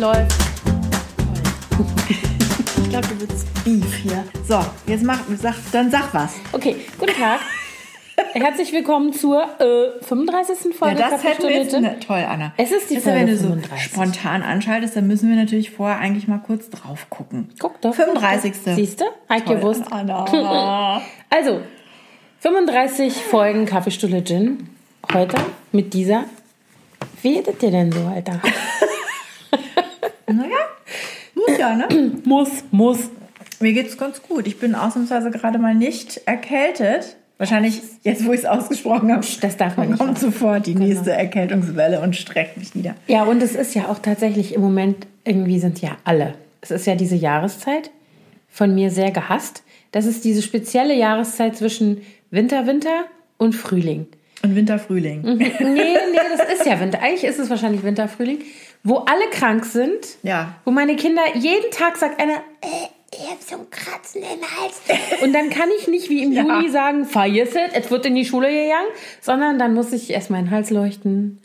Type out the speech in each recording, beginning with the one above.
läuft. Ich glaube, du willst Beef hier. So, jetzt mach, sag, dann sag was. Okay, guten Tag. Herzlich willkommen zur äh, 35. Folge Ja, das hätten wir jetzt. Kaffeestunde. Ne, toll, Anna. Es ist die Weißt du, wenn Folge du so 35. spontan anschaltest, dann müssen wir natürlich vorher eigentlich mal kurz drauf gucken. Guck doch. 35. Siehst du? Toll, gewusst. Anna. Also, 35 Folgen Kaffeestuhle Gin. Heute mit dieser. Wie es dir denn so, Alter? naja, muss ja, ne? muss, muss. Mir geht's ganz gut. Ich bin ausnahmsweise gerade mal nicht erkältet. Wahrscheinlich, jetzt wo ich es ausgesprochen habe, Das darf man nicht kommt machen. sofort die nächste Erkältungswelle und streckt mich nieder. Ja, und es ist ja auch tatsächlich im Moment, irgendwie sind ja alle. Es ist ja diese Jahreszeit, von mir sehr gehasst. Das ist diese spezielle Jahreszeit zwischen Winter, Winter und Frühling. Und Winter, Frühling. Nee, nee, das ist ja Winter. Eigentlich ist es wahrscheinlich Winter, Frühling, wo alle krank sind. Ja. Wo meine Kinder jeden Tag sagt einer, äh, ich hab so ein Kratzen im Hals. Und dann kann ich nicht wie im Ja. Juli sagen, vergiss es, es wird in die Schule gegangen, sondern dann muss ich erst meinen Hals leuchten.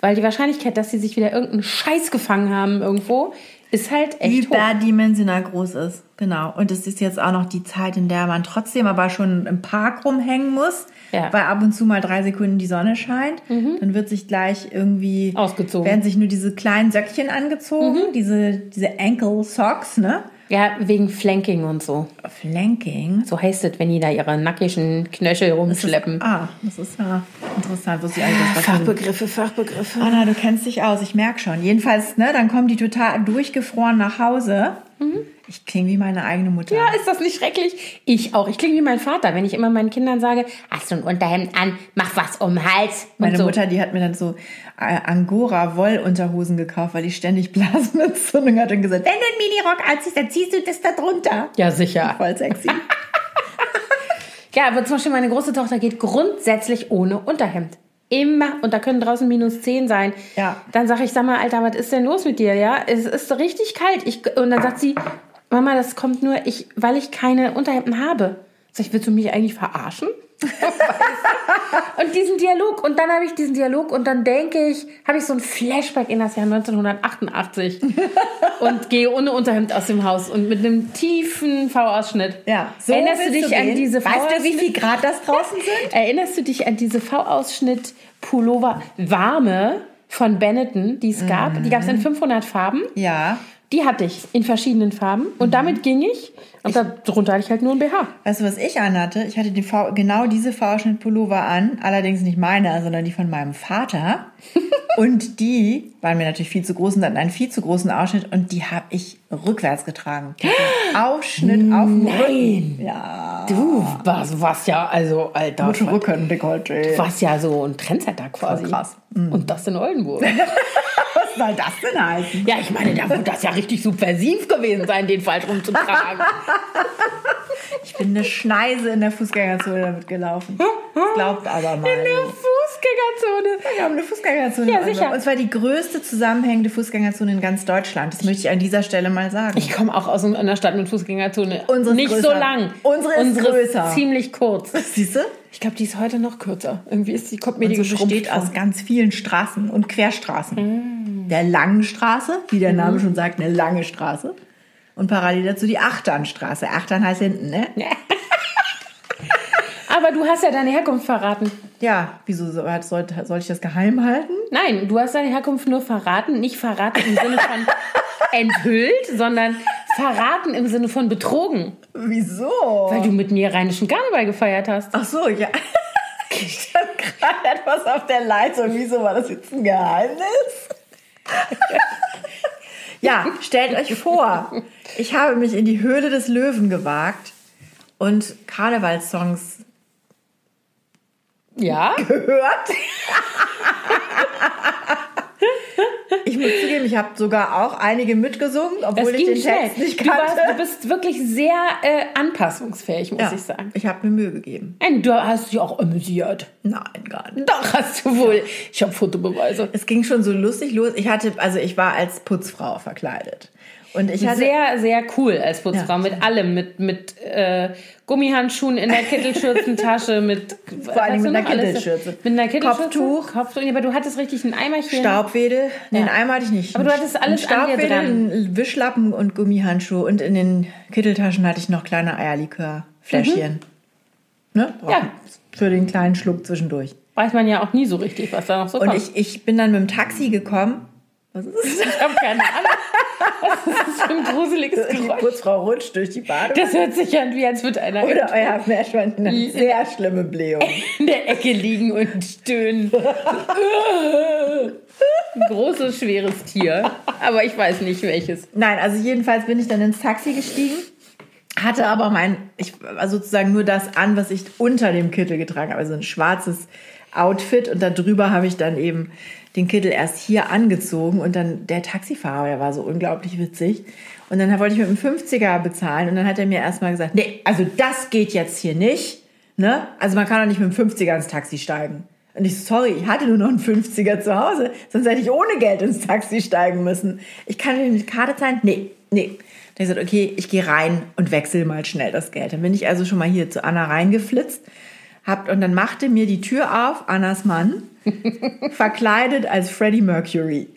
Weil die Wahrscheinlichkeit, dass sie sich wieder irgendeinen Scheiß gefangen haben irgendwo, ist halt echt hoch. Überdimensional groß ist. Genau. Und es ist jetzt auch noch die Zeit, in der man trotzdem aber schon im Park rumhängen muss, Ja. Mhm. weil ab und zu mal drei Sekunden die Sonne scheint. Dann wird sich gleich irgendwie Ausgezogen. Mhm. Werden sich nur diese kleinen Söckchen angezogen, diese, diese Ankle Socks, ne? Ja, wegen Flanking und so. Flanking. So heißt es, wenn die da ihre nackigen Knöchel rumschleppen. Ah, das ist ja interessant. Wusste ich eigentlich, das Fachbegriffe, Fachbegriffe. Anna, du kennst dich aus, ich merke schon. Jedenfalls, ne, dann kommen die total durchgefroren nach Hause. Ich klinge wie meine eigene Mutter. Ja, ist das nicht schrecklich? Ich auch. Ich klinge wie mein Vater, wenn ich immer meinen Kindern sage, hast du ein Unterhemd an, mach was um den Hals. Meine so. Mutter, die hat mir dann so äh, Angora-Wollunterhosen gekauft, weil die ständig Blasenentzündung hat und gesagt, wenn du einen Minirock anziehst, dann ziehst du das da drunter. Ja, sicher. Voll sexy. Ja, aber zum Beispiel meine große Tochter geht grundsätzlich ohne Unterhemd. Immer. Und da können draußen minus 10 sein. Ja. Dann sage ich, sag mal, Alter, was ist denn los mit dir? Ja, es ist richtig kalt. Ich, und dann sagt sie, Mama, das kommt nur, ich, weil ich keine Unterhemden habe. Sag ich, willst du mich eigentlich verarschen? und diesen Dialog. Und dann habe ich diesen Dialog und dann denke ich, habe ich so ein Flashback in das Jahr 1988 und gehe ohne Unterhemd aus dem Haus und mit einem tiefen V-Ausschnitt. Ja, so Erinnerst du dich an gehen? diese Weißt du, wie viel Grad das draußen sind? Erinnerst du dich an diese V-Ausschnitt Pullover warme von Benetton, die es gab? Die gab es in 500 Farben. Ja. Die hatte ich in verschiedenen Farben und damit ging ich. Und darunter hatte ich halt nur ein BH. Weißt du, was ich anhatte? Ich hatte die v genau diese V-Schnitt-Pullover an, allerdings nicht meine, sondern die von meinem Vater. und die waren mir natürlich viel zu groß und hatten einen viel zu großen Ausschnitt und die habe ich rückwärts getragen. Ausschnitt auf dem Rücken. Ja. Du warst, warst ja, also, Alter. Mit Rücken, Dekolleté. Du warst ja so ein Trendsetter quasi. Voll krass. Und das in Oldenburg. Was soll das denn heißen? ja, ich meine, da muss das ja richtig subversiv gewesen sein, den falsch rumzutragen. Ich bin eine Schneise in der Fußgängerzone damit gelaufen. Das glaubt aber mal. In der Fußgängerzone. Wir haben eine Fußgängerzone. Ja, sicher. Und zwar die größte zusammenhängende Fußgängerzone in ganz Deutschland. Das möchte ich an dieser Stelle mal sagen. Ich komme auch aus einer Stadt mit Fußgängerzone. Unsere ist Nicht größer. so lang. Unsere ist größer. ziemlich kurz. Siehst du? Ich glaube, die ist heute noch kürzer. Irgendwie ist die, kommt mir die geschrumpft besteht aus ganz vielen Straßen und Querstraßen. Mm. Der langen Straße, wie der Name schon sagt, eine lange Straße. Und parallel dazu die Achternstraße. Achtern heißt hinten, ne? Aber du hast ja deine Herkunft verraten. Ja, wieso soll, soll, ich das geheim halten? Nein, du hast deine Herkunft nur verraten. Nicht verraten im Sinne von enthüllt, sondern verraten im Sinne von betrogen. Wieso? Weil du mit mir rheinischen Karneval gefeiert hast. Ach so, ja. Ich stand gerade etwas auf der Leitung. Wieso war das jetzt ein Geheimnis? Ja, stellt euch vor, ich habe mich in die Höhle des Löwen gewagt und Karnevalssongs Ja? gehört. ich muss zugeben, ich habe sogar auch einige mitgesungen, obwohl ich den schnell. Text nicht Du, warst, kannte. du bist wirklich sehr äh, anpassungsfähig, muss ja, ich sagen. ich habe mir Mühe gegeben. Nein, du hast dich auch amüsiert. Nein, gar nicht. Doch, hast du wohl. Ich habe Fotobeweise. Es ging schon so lustig los. Ich hatte, also ich war als Putzfrau verkleidet. Und ich hatte- sehr, sehr cool als Putzfrau. Ja. Mit allem. Mit, mit äh, Gummihandschuhen in der Kittelschürzentasche, mit. Vor allem mit einer Kittelschürze. Mit einer Kittelschürze. Kopftuch. Kopftuch. Ja, aber du hattest richtig ein Eimerchen. Staubwedel. Nee, einen Eimer hatte ich nicht. Aber du hattest alles Ein an dir Staubwedel, dran. einen Wischlappen und Gummihandschuhe. Und in den Kitteltaschen hatte ich noch kleine Eierlikörfläschchen. Ne? Mhm. Ja. Für den kleinen Schluck zwischendurch. Weiß man ja auch nie so richtig, was da noch so Und kommt. ich, ich bin dann mit dem Taxi gekommen. Was ist das? Ich habe keine Ahnung. Was ist das für ein gruseliges Die Geräusch? Putzfrau rutscht durch die Badung. Das hört sich an, wie als würde einer Oder euer Meerschwein eine sehr schlimme Blähung. in der Ecke liegen und stöhnen. Ein großes, schweres Tier. Aber ich weiß nicht welches. Nein, also jedenfalls bin ich dann ins Taxi gestiegen, hatte aber mein, ich also sozusagen nur das an, was ich unter dem Kittel getragen habe, also ein schwarzes Outfit und darüber habe ich dann eben den Kittel erst hier angezogen und dann der Taxifahrer, der war so unglaublich witzig und dann wollte ich mit einem 50er bezahlen und dann hat er mir erstmal gesagt, nee, also das geht jetzt hier nicht, ne? Also man kann doch nicht mit einem 50er ins Taxi steigen. Und ich, so, sorry, ich hatte nur noch einen 50er zu Hause, sonst hätte ich ohne Geld ins Taxi steigen müssen. Ich kann dir mit Karte zahlen? Nee, nee. Dann habe ich gesagt, okay, ich gehe rein und wechsle mal schnell das Geld. Dann bin ich also schon mal hier zu Anna reingeflitzt. Hab, und dann machte mir die Tür auf, Annas Mann, verkleidet als Freddie Mercury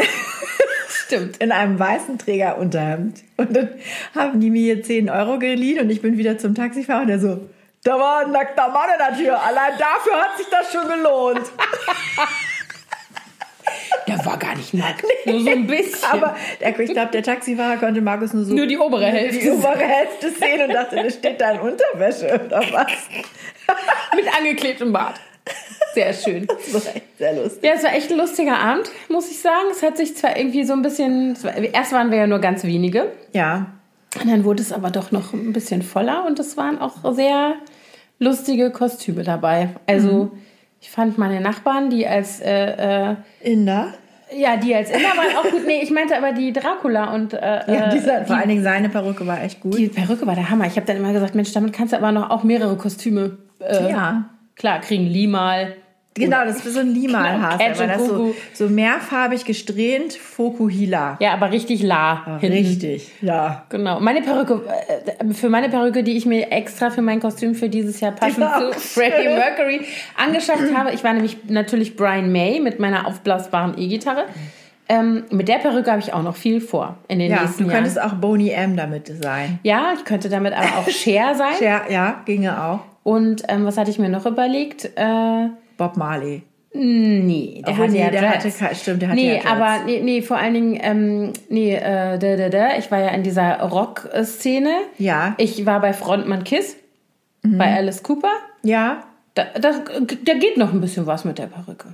Stimmt. in einem weißen Trägerunterhemd. Und dann haben die mir hier 10 Euro geliehen und ich bin wieder zum Taxifahrer und der so, da war ein nackter Mann in der Tür. Allein dafür hat sich das schon gelohnt. Der war gar nicht nackt. Nur so ein bisschen. Aber der, ich glaube, der Taxifahrer konnte Markus nur so Nur die obere die Hälfte. obere Hälfte sehen und dachte, der steht da in Unterwäsche oder was. Mit angeklebtem Bart. Sehr schön. Das war echt sehr lustig. Ja, es war echt ein lustiger Abend, muss ich sagen. Es hat sich zwar irgendwie so ein bisschen. Erst waren wir ja nur ganz wenige. Ja, Und dann wurde es aber doch noch ein bisschen voller und es waren auch sehr lustige Kostüme dabei. Also ich fand meine Nachbarn, die als äh, äh, Inder. ja, die als Inder waren auch gut. Nee, ich meinte aber die Dracula und äh, Ja, äh, dieser, vor allen Dingen seine Perücke war echt gut. die Perücke war der Hammer. Ich habe dann immer gesagt, Mensch, damit kannst du aber noch auch mehrere Kostüme. Äh, ja. Klar, kriegen Limal. Genau, das ist so ein Aber and das so, so mehrfarbig gesträhnt, Fokuhila. Ja, aber richtig la. hinten. Richtig, ja. Genau. Meine Perücke, äh, für meine Perücke, die ich mir extra für mein Kostüm für dieses Jahr passend zu Freddie. Mercury angeschafft habe. Ich war nämlich natürlich Brian May mit meiner aufblasbaren E-Gitarre. Ähm, mit der Perücke habe ich auch noch viel vor in den Ja, nächsten du Jahren. könntest auch Boney M damit sein. Ja, ich könnte damit aber auch Cher sein. Ja, ja ginge auch. Und ähm, was hatte ich mir noch überlegt? Äh, Bob Marley. nee, der Obwohl, hatte nee, ja der hatte stimmt, der hatte nee, ja aber nee, nee, vor allen Dingen, ähm, nee, äh, da, da, da. ich war ja in dieser Rock-Szene. Ja. Ich war bei Frontmann Kiss, Mhm. bei Alice Cooper. Ja, Da, da, da geht noch ein bisschen was mit der Perücke.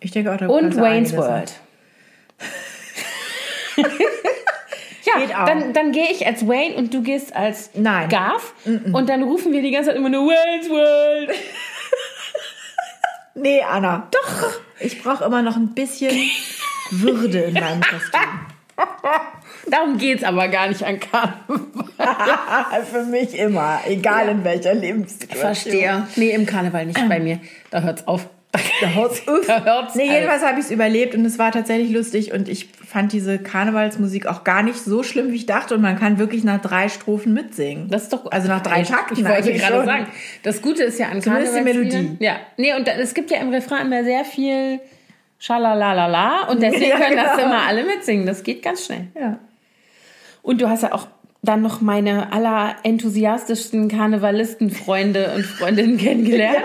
ich denke auch, da Und Wayne's World. ja, Geht auch. dann, dann gehe ich als Wayne und du gehst als Nein. Garth. Und dann rufen wir die ganze Zeit immer nur Wayne's World. Nee, Anna. Doch. Ich brauche immer noch ein bisschen Würde in meinem Kostüm. Darum geht's aber gar nicht an Karneval. Für mich immer, egal in welcher Lebenssituation. Nee, im Karneval nicht bei mir. Da hört's auf. Da hört's auf. Da hört's Nee, jedenfalls habe ich es überlebt und es war tatsächlich lustig und ich fand diese Karnevalsmusik auch gar nicht so schlimm, wie ich dachte und man kann wirklich nach drei Strophen mitsingen. Das ist doch Also nach drei Takten Ich wollte gerade schon. sagen, das Gute ist ja an Zumindest die Melodie. Ja, nee, und da- es gibt ja im Refrain immer sehr viel Schalalalala und deswegen Ja, können das genau. immer alle mitsingen. Das geht ganz schnell. Ja. Und du hast ja auch dann noch meine allerenthusiastischsten Karnevalisten-Freunde und Freundinnen kennengelernt.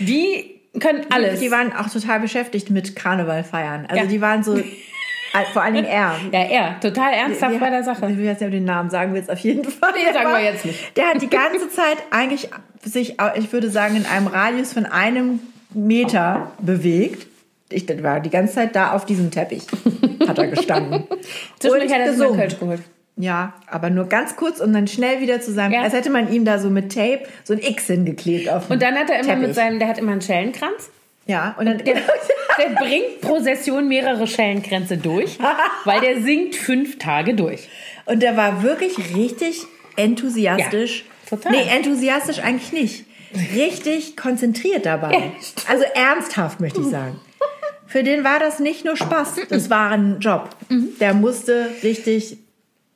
Die können alles. Die waren auch total beschäftigt mit Karneval feiern. Also Ja. die waren so, vor allen Dingen er. ja, er, total ernsthaft bei der Sache. Ich will jetzt ja den Namen sagen, willst auf jeden Fall. Nee, sagen wir jetzt nicht. Der hat die ganze Zeit eigentlich sich, ich würde sagen, in einem Radius von einem Meter bewegt. Ich war die ganze Zeit da auf diesem Teppich. Hat er gestanden. Zwischendurch hat er gesungen. Kölsch geholt. Ja, aber nur ganz kurz und dann schnell wieder zu seinem, Ja. als hätte man ihm da so mit Tape so ein X hingeklebt auf Und dann hat er immer Teppich. mit seinem, der hat immer einen Schellenkranz. Ja, und dann, Der, der bringt pro Session mehrere Schellenkränze durch, weil der singt fünf Tage durch. Und der war wirklich richtig enthusiastisch. Ja, total. Nee, enthusiastisch eigentlich nicht. Richtig konzentriert dabei. Ja. Also ernsthaft, möchte ich sagen. Für den war das nicht nur Spaß, das war ein Job. Der musste richtig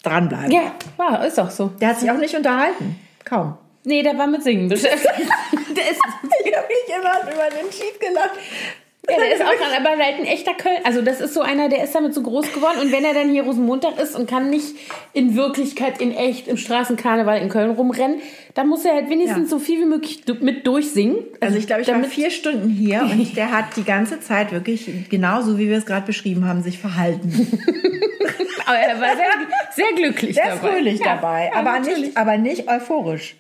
dranbleiben. Ja, war, ist auch so. Der hat sich auch nicht unterhalten. Kaum. Nee, der war mit Singen beschäftigt. der ist, Ich habe mich immer über den Schied gelacht. Ja, der ist auch ein, aber halt ein echter Köln. Also das ist so einer, der ist damit so groß geworden. Und wenn er dann hier Rosenmontag ist und kann nicht in Wirklichkeit, in echt, im Straßenkarneval in Köln rumrennen, dann muss er halt wenigstens Ja. so viel wie möglich mit durchsingen. Also ich glaube, ich war vier Stunden hier und der hat die ganze Zeit wirklich genauso, wie wir es gerade beschrieben haben, sich verhalten. Aber er war sehr, sehr glücklich Sehr dabei. fröhlich Ja, dabei, aber, natürlich. nicht, aber nicht euphorisch,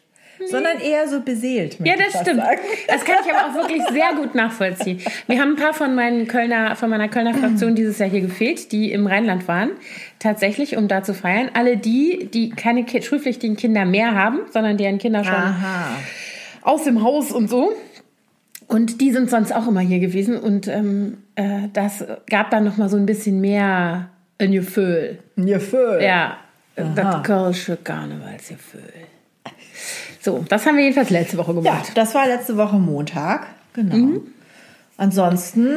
sondern eher so beseelt. Ja, das stimmt. sagen. Das kann ich aber auch wirklich sehr gut nachvollziehen. Wir haben ein paar von meinen Kölner, von meiner Kölner Fraktion dieses Jahr hier gefehlt, die im Rheinland waren. Tatsächlich, um da zu feiern. Alle die, die keine schulpflichtigen Kinder mehr haben, sondern deren Kinder schon Aha. aus dem Haus und so. Und die sind sonst auch immer hier gewesen. Und ähm, äh, das gab dann noch mal so ein bisschen mehr ein Gefühl. Gefühl. Ja, das Kölsche Karnevalsgefühl. So, das haben wir jedenfalls letzte Woche Ja, gemacht. das war letzte Woche Montag. Genau. Mhm. Ansonsten,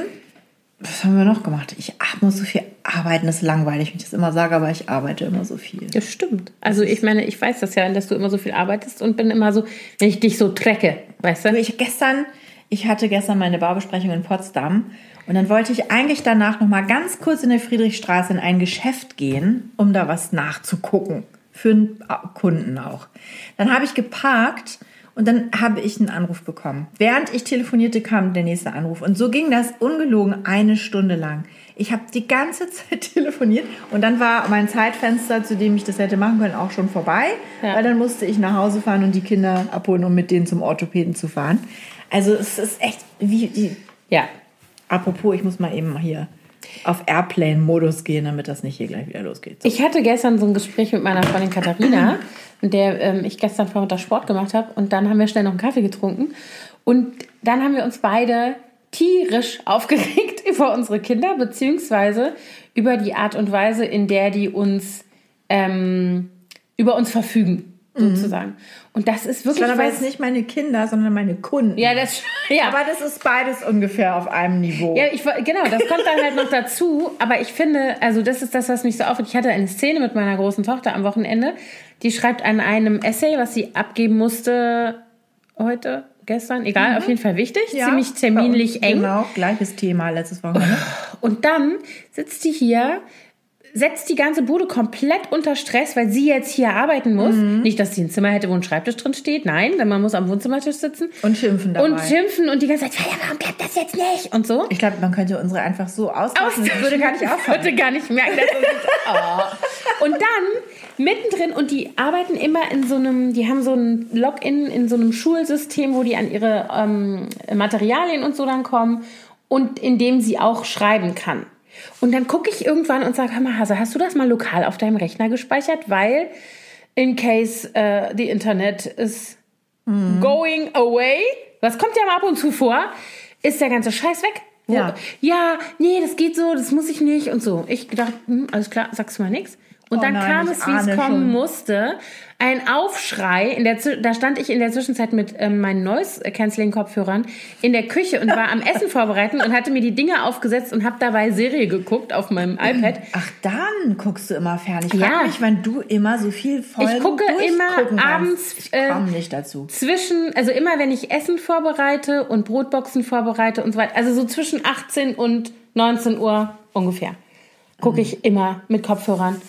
was haben wir noch gemacht? Ich muss so viel arbeiten. Das ist langweilig, wenn ich das immer sage, aber ich arbeite immer so viel. Das stimmt. Also ich meine, ich weiß das ja, dass du immer so viel arbeitest und bin immer so, wenn ich dich so trecke, weißt du? Ich gestern, ich hatte gestern meine Baubesprechung in Potsdam und dann wollte ich eigentlich danach noch mal ganz kurz in der Friedrichstraße in ein Geschäft gehen, um da was nachzugucken für einen Kunden auch. Dann habe ich geparkt und dann habe ich einen Anruf bekommen. Während ich telefonierte, kam der nächste Anruf und so ging das ungelogen eine Stunde lang. Ich habe die ganze Zeit telefoniert und dann war mein Zeitfenster, zu dem ich das hätte machen können, auch schon vorbei, Ja. weil dann musste ich nach Hause fahren und die Kinder abholen, um mit denen zum Orthopäden zu fahren. Also es ist echt wie die. Ja. Apropos, ich muss mal eben hier auf Airplane-Modus gehen, damit das nicht hier gleich wieder losgeht. So. Ich hatte gestern so ein Gespräch mit meiner Freundin Katharina, mit der ähm, ich gestern Vormittag Sport gemacht habe. Und dann haben wir schnell noch einen Kaffee getrunken. Und dann haben wir uns beide tierisch aufgeregt über unsere Kinder, beziehungsweise über die Art und Weise, in der die uns ähm, über uns verfügen, sozusagen. Und das ist Das wirklich waren aber jetzt nicht meine Kinder, sondern meine Kunden. ja, das, ja, aber das ist beides ungefähr auf einem Niveau. Ja, ich, genau, das kommt dann halt noch dazu. Aber ich finde, also das ist das, was mich so aufregt. Ich hatte eine Szene mit meiner großen Tochter am Wochenende. Die schreibt an einem Essay, was sie abgeben musste heute, gestern, egal, auf jeden Fall wichtig, Ja, ziemlich terminlich eng. Genau, gleiches Thema letztes Wochenende. Und dann sitzt die hier, setzt die ganze Bude komplett unter Stress, weil sie jetzt hier arbeiten muss. Mhm. Nicht, dass sie ein Zimmer hätte, wo ein Schreibtisch drin steht. Nein, denn man muss am Wohnzimmertisch sitzen. Und schimpfen dabei. Und schimpfen und die ganze Zeit, ja, warum klappt das jetzt nicht? Und so. ich glaube, man könnte unsere einfach so auslassen. Das würde gar nicht Ich auffallen. würde gar nicht merken, dass oh. Und dann mittendrin, und die arbeiten immer in so einem, die haben so ein Login in so einem Schulsystem, wo die an ihre ähm, Materialien und so dann kommen und in dem sie auch schreiben kann. Und dann gucke ich irgendwann und sage, hör mal, Hase, hast du das mal lokal auf deinem Rechner gespeichert? Weil in case äh, the Internet is going away, das kommt ja mal ab und zu vor, ist der ganze Scheiß weg. Ja. ja, nee, das geht so, das muss ich nicht und so. Ich dachte, hm, alles klar, sagst du mal nichts. Und Oh dann nein, kam es, wie es kommen schon. musste. Ein Aufschrei. In der, da stand ich in der Zwischenzeit mit ähm, meinen Noise-Canceling-Kopfhörern in der Küche und war am Essen vorbereiten und hatte mir die Dinge aufgesetzt und habe dabei Serie geguckt auf meinem iPad. Ach, dann guckst du immer fern. Ich Ja. frage mich, wann du immer so viel Folgen gucke immer kannst. abends, Ich äh, komme nicht dazu. zwischen, also immer wenn ich Essen vorbereite und Brotboxen vorbereite und so weiter, also so zwischen 18 und 19 Uhr ungefähr, gucke ich immer mit Kopfhörern.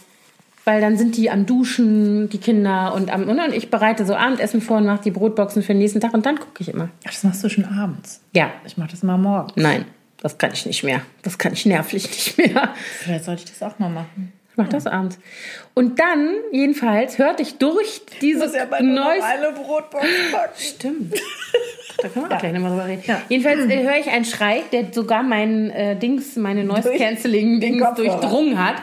Weil dann sind die am Duschen, die Kinder und am, und ich bereite so Abendessen vor und mache die Brotboxen für den nächsten Tag und dann gucke ich immer. Ach, das machst du schon abends. Ja, Ich mache das mal morgen. nein, das kann ich nicht mehr. Das kann ich nervlich nicht mehr. Vielleicht sollte ich das auch mal machen. Ich mach das abends. Und dann, jedenfalls, hörte ich durch dieses Noise... eine Brotbox packen. Stimmt. Da können wir auch gleich nochmal drüber reden. Ja. Jedenfalls äh, höre ich einen Schrei, der sogar mein äh, Dings, meine Noise Durch Cancelling den Dings Kopfhörer. durchdrungen hat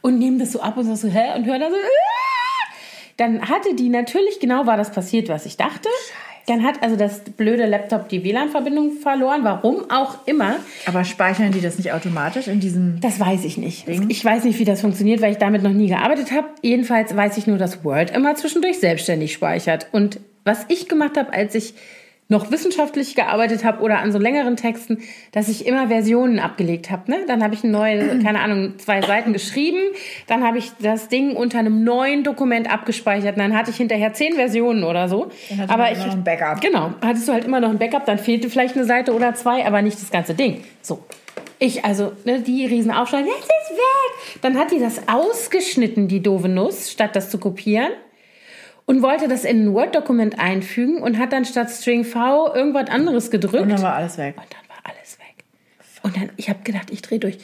und nehme das so ab und so, so hä? Und höre da so. "Ah!" Dann hatte die natürlich genau war das passiert, was ich dachte. Dann hat also das blöde Laptop die WLAN-Verbindung verloren, warum auch immer. Aber speichern die das nicht automatisch in diesem... Das weiß ich nicht. Ich weiß nicht, wie das funktioniert, weil ich damit noch nie gearbeitet habe. Jedenfalls weiß ich nur, dass Word immer zwischendurch selbstständig speichert. Und was ich gemacht habe, als ich noch wissenschaftlich gearbeitet habe oder an so längeren Texten, dass ich immer Versionen abgelegt habe. Ne? Dann habe ich neue, keine Ahnung, zwei Seiten geschrieben, dann habe ich das Ding unter einem neuen Dokument abgespeichert und dann hatte ich hinterher zehn Versionen oder so. Dann aber ich, noch ein Backup. Genau, hattest du halt immer noch ein Backup, dann fehlte vielleicht eine Seite oder zwei, aber nicht das ganze Ding. So. Ich, also, ne, die riesen Aufschrei, das ist weg. Dann hat die das ausgeschnitten, die doofe Nuss, statt das zu kopieren und wollte das in ein Word-Dokument einfügen und hat dann statt String V irgendwas anderes gedrückt. Und dann war alles weg. Und dann war alles weg. Und dann, ich habe gedacht, ich drehe durch.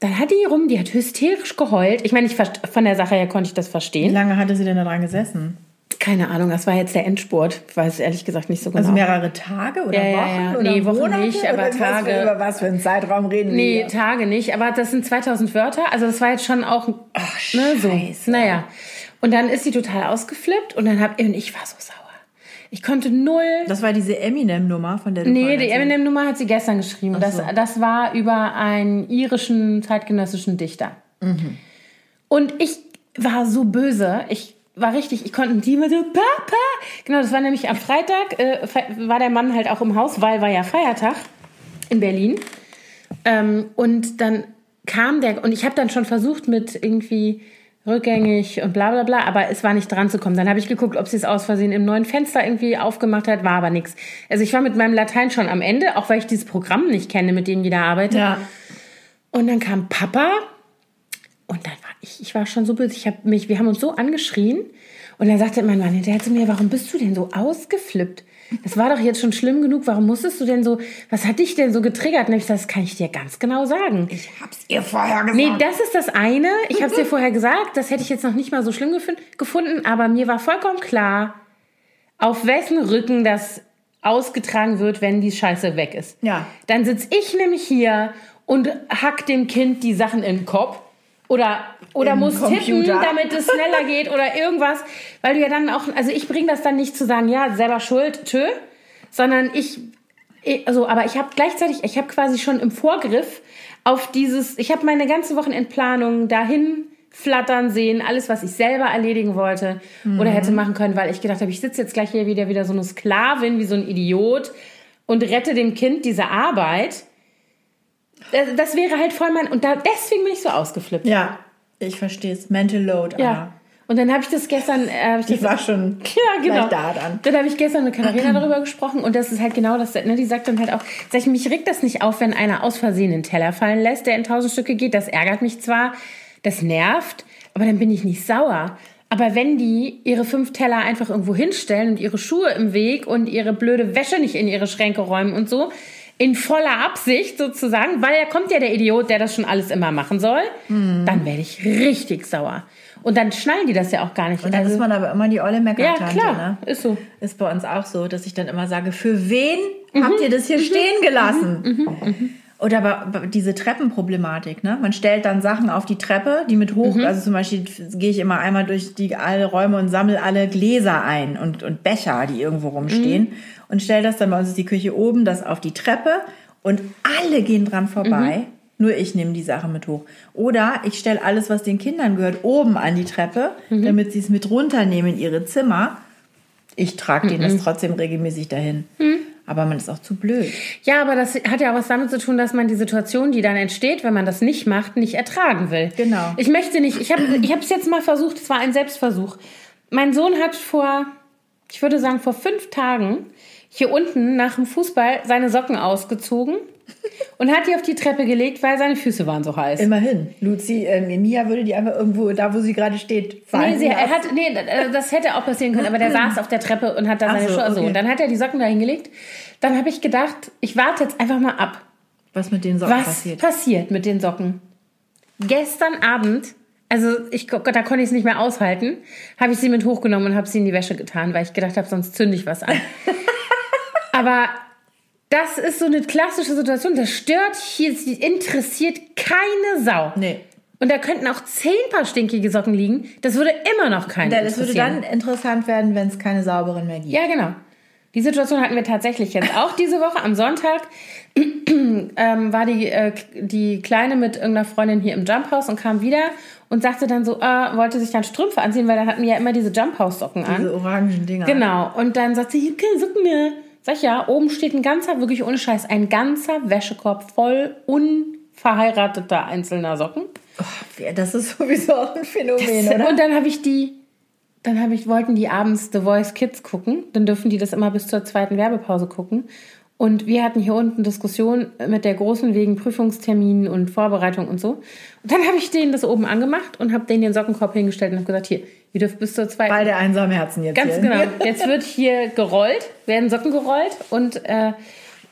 Dann hat die rum, die hat hysterisch geheult. Ich meine, ich, von der Sache her konnte ich das Wie verstehen. lange hatte sie denn da dran gesessen? Keine Ahnung, das war jetzt der Endspurt. Ich weiß ehrlich gesagt nicht so genau. Also mehrere Tage oder Ja, ja, Wochen? ja. Oder Nee, Wochen Monate? nicht, aber was Tage. Für, über was für einen Zeitraum reden Nee, wir? Tage nicht, aber das sind 2000 Wörter. Also das war jetzt schon auch Ach, ne, so. Naja. Und dann ist sie total ausgeflippt und dann hab und ich war so sauer. Ich konnte null. Das war diese Eminem-Nummer, von der du Nee, die Eminem-Nummer hat sie gestern geschrieben. Das, so. das war über einen irischen zeitgenössischen Dichter. Mhm. Und ich war so böse. Ich war richtig, ich konnte die immer so, Papa. Genau, das war nämlich am Freitag, äh, war der Mann halt auch im Haus, weil war ja Feiertag in Berlin. Ähm, und dann kam der, und ich habe dann schon versucht mit irgendwie rückgängig und bla bla bla, aber es war nicht dran zu kommen. Dann habe ich geguckt, ob sie es aus Versehen im neuen Fenster irgendwie aufgemacht hat, war aber nichts. Also ich war mit meinem Latein schon am Ende, auch weil ich dieses Programm nicht kenne, mit dem die da arbeitet. Ja. Und dann kam Papa und dann war ich, ich war schon so böse. Ich hab mich, wir haben uns so angeschrien. Und dann sagte mein Mann hinterher zu mir, warum bist du denn so ausgeflippt? Das war doch jetzt schon schlimm genug. Warum musstest du denn so, was hat dich denn so getriggert? Und ich gesagt, das kann ich dir ganz genau sagen. Ich hab's ihr vorher gesagt. Nee, das ist das eine. Ich habe es dir vorher gesagt. Das hätte ich jetzt noch nicht mal so schlimm gefun- gefunden. Aber mir war vollkommen klar, auf wessen Rücken das ausgetragen wird, wenn die Scheiße weg ist. Ja. Dann sitz ich nämlich hier und hack dem Kind die Sachen in den Kopf. Oder, oder muss tippen, damit es schneller geht oder irgendwas. Weil du ja dann auch, also ich bringe das dann nicht zu sagen, ja, selber schuld, tschö, sondern ich, also, aber ich habe gleichzeitig, ich habe quasi schon im Vorgriff auf dieses, ich habe meine ganze Wochenendplanung dahin flattern sehen, alles, was ich selber erledigen wollte oder hätte machen können, weil ich gedacht habe, ich sitze jetzt gleich hier wieder, wieder so eine Sklavin, wie so ein Idiot und rette dem Kind diese Arbeit. Das, das wäre halt voll mein, und da, deswegen bin ich so ausgeflippt. Ja, ich verstehe es. Mental Load, Ja. Anna. Und dann habe ich das gestern, äh, ich das war schon ja, genau. da dann. Dann habe ich gestern mit Katharina darüber gesprochen und das ist halt genau das, ne, die sagt dann halt auch, sag ich, mich regt das nicht auf, wenn einer aus Versehen einen Teller fallen lässt, der in tausend Stücke geht. Das ärgert mich zwar, das nervt, aber dann bin ich nicht sauer. Aber wenn die ihre fünf Teller einfach irgendwo hinstellen und ihre Schuhe im Weg und ihre blöde Wäsche nicht in ihre Schränke räumen und so, in voller Absicht sozusagen, weil da kommt ja der Idiot, der das schon alles immer machen soll, Mhm. dann werde ich richtig sauer. Und dann schnallen die das ja auch gar nicht. Und dann Also- ist man aber immer die olle ja, Meckertante, klar, ne? ist so. Ist bei uns auch so, dass ich dann immer sage, für wen Mhm. habt ihr das hier stehen gelassen? Oder aber diese Treppenproblematik, ne? Man stellt dann Sachen auf die Treppe, die mit hoch, Mhm. also zum Beispiel gehe ich immer einmal durch die alle Räume und sammle alle Gläser ein und, und Becher, die irgendwo rumstehen Mhm. Und stelle das dann bei uns ist die Küche oben, das auf die Treppe und alle gehen dran vorbei. Mhm. Nur ich nehme die Sache mit hoch. Oder ich stelle alles, was den Kindern gehört, oben an die Treppe, Mhm. damit sie es mit runternehmen in ihre Zimmer. Ich trage denen Mhm. das trotzdem regelmäßig dahin. Aber man ist auch zu blöd. Ja, aber das hat ja auch was damit zu tun, dass man die Situation, die dann entsteht, wenn man das nicht macht, nicht ertragen will. Genau. Ich möchte nicht, ich habe ich es jetzt mal versucht, es war ein Selbstversuch. Mein Sohn hat vor, ich würde sagen, vor fünf Tagen hier unten nach dem Fußball seine Socken ausgezogen und hat die auf die Treppe gelegt, weil seine Füße waren so heiß. Immerhin. Luzi, äh, Mia würde die einfach irgendwo, da wo sie gerade steht, fallen Nee, sie, er hat, nee, äh, das hätte auch passieren können, aber der saß auf der Treppe und hat da Ach seine so, Schuhe. So, okay. und dann hat er die Socken da hingelegt. Dann habe ich gedacht, ich warte jetzt einfach mal ab. Was mit den Socken Was passiert. passiert mit den Socken? Gestern Abend, also ich, da konnte ich es nicht mehr aushalten, habe ich sie mit hochgenommen und habe sie in die Wäsche getan, weil ich gedacht habe, sonst zünde ich was an. Aber das ist so eine klassische Situation. Das stört hier, sie interessiert keine Sau. Nee. Und da könnten auch zehn Paar stinkige Socken liegen. Das würde immer noch keinen Ja, das würde dann interessant werden, wenn es keine sauberen mehr gibt. Ja, genau. Die Situation hatten wir tatsächlich jetzt auch diese Woche. Am Sonntag ähm, war die, äh, die Kleine mit irgendeiner Freundin hier im Jump House und kam wieder und sagte dann so, äh, wollte sich dann Strümpfe anziehen, weil dann hatten wir ja immer diese Jump House Socken an. Diese orangen Dinger. Genau. Und dann sagt sie, ich hab keine Socken mehr. Sag ich ja, oben steht ein ganzer, wirklich ohne Scheiß, ein ganzer Wäschekorb voll unverheirateter einzelner Socken. Oh, das ist sowieso auch ein Phänomen, oder? Und dann habe ich die, dann habe ich, wollten die abends The Voice Kids gucken. Dann dürfen die das immer bis zur zweiten Werbepause gucken. Und wir hatten hier unten Diskussion mit der Großen wegen Prüfungsterminen und Vorbereitung und so. Und dann habe ich denen das oben angemacht und habe denen den Sockenkorb hingestellt und habe gesagt, hier, ihr dürft bis zur zweiten. Beide einsame Herzen jetzt. Ganz hier. genau. Jetzt wird hier gerollt, werden Socken gerollt und, äh,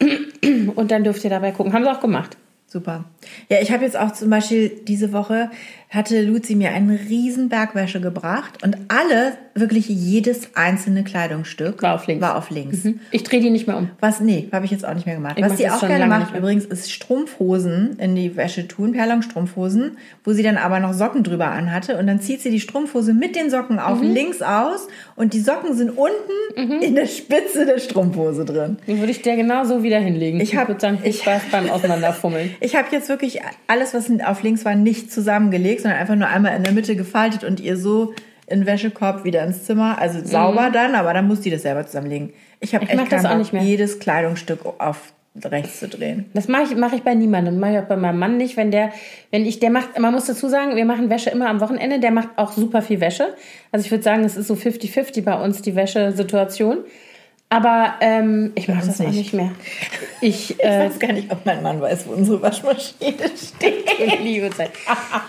und dann dürft ihr dabei gucken. Haben sie auch gemacht. Super. Ja, ich habe jetzt auch zum Beispiel diese Woche hatte Luzi mir einen riesen Bergwäsche gebracht und alle, wirklich jedes einzelne Kleidungsstück War auf links. War auf links. Ich drehe die nicht mehr um. Was, nee, habe ich jetzt auch nicht mehr gemacht. Ich Was sie auch gerne macht übrigens, ist Strumpfhosen in die Wäsche tun, Perlon-Strumpfhosen, wo sie dann aber noch Socken drüber anhatte und dann zieht sie die Strumpfhose mit den Socken auf Mhm. links aus und die Socken sind unten in der Spitze der Strumpfhose drin. Den würde ich dir genau so wieder hinlegen. Ich hab- würde sagen, viel ich- Spaß beim Auseinanderfummeln. Ich habe jetzt wirklich alles, was auf links war, nicht zusammengelegt, sondern einfach nur einmal in der Mitte gefaltet und ihr so in den Wäschekorb wieder ins Zimmer. Also sauber dann, aber dann muss die das selber zusammenlegen. Ich habe echt das keinen auch Bock, nicht mehr. jedes Kleidungsstück auf rechts zu drehen. Das mache ich, mach ich bei niemandem. Mache ich auch bei meinem Mann nicht. Wenn der, wenn ich, der macht, man muss dazu sagen, wir machen Wäsche immer am Wochenende. Der macht auch super viel Wäsche. Also ich würde sagen, es ist so 50-50 bei uns, die Wäschesituation. Aber ähm, ich mache uns das auch nicht. nicht mehr. Ich, Ich äh, weiß gar nicht, ob mein Mann weiß, wo unsere Waschmaschine steht. liebe Zeit.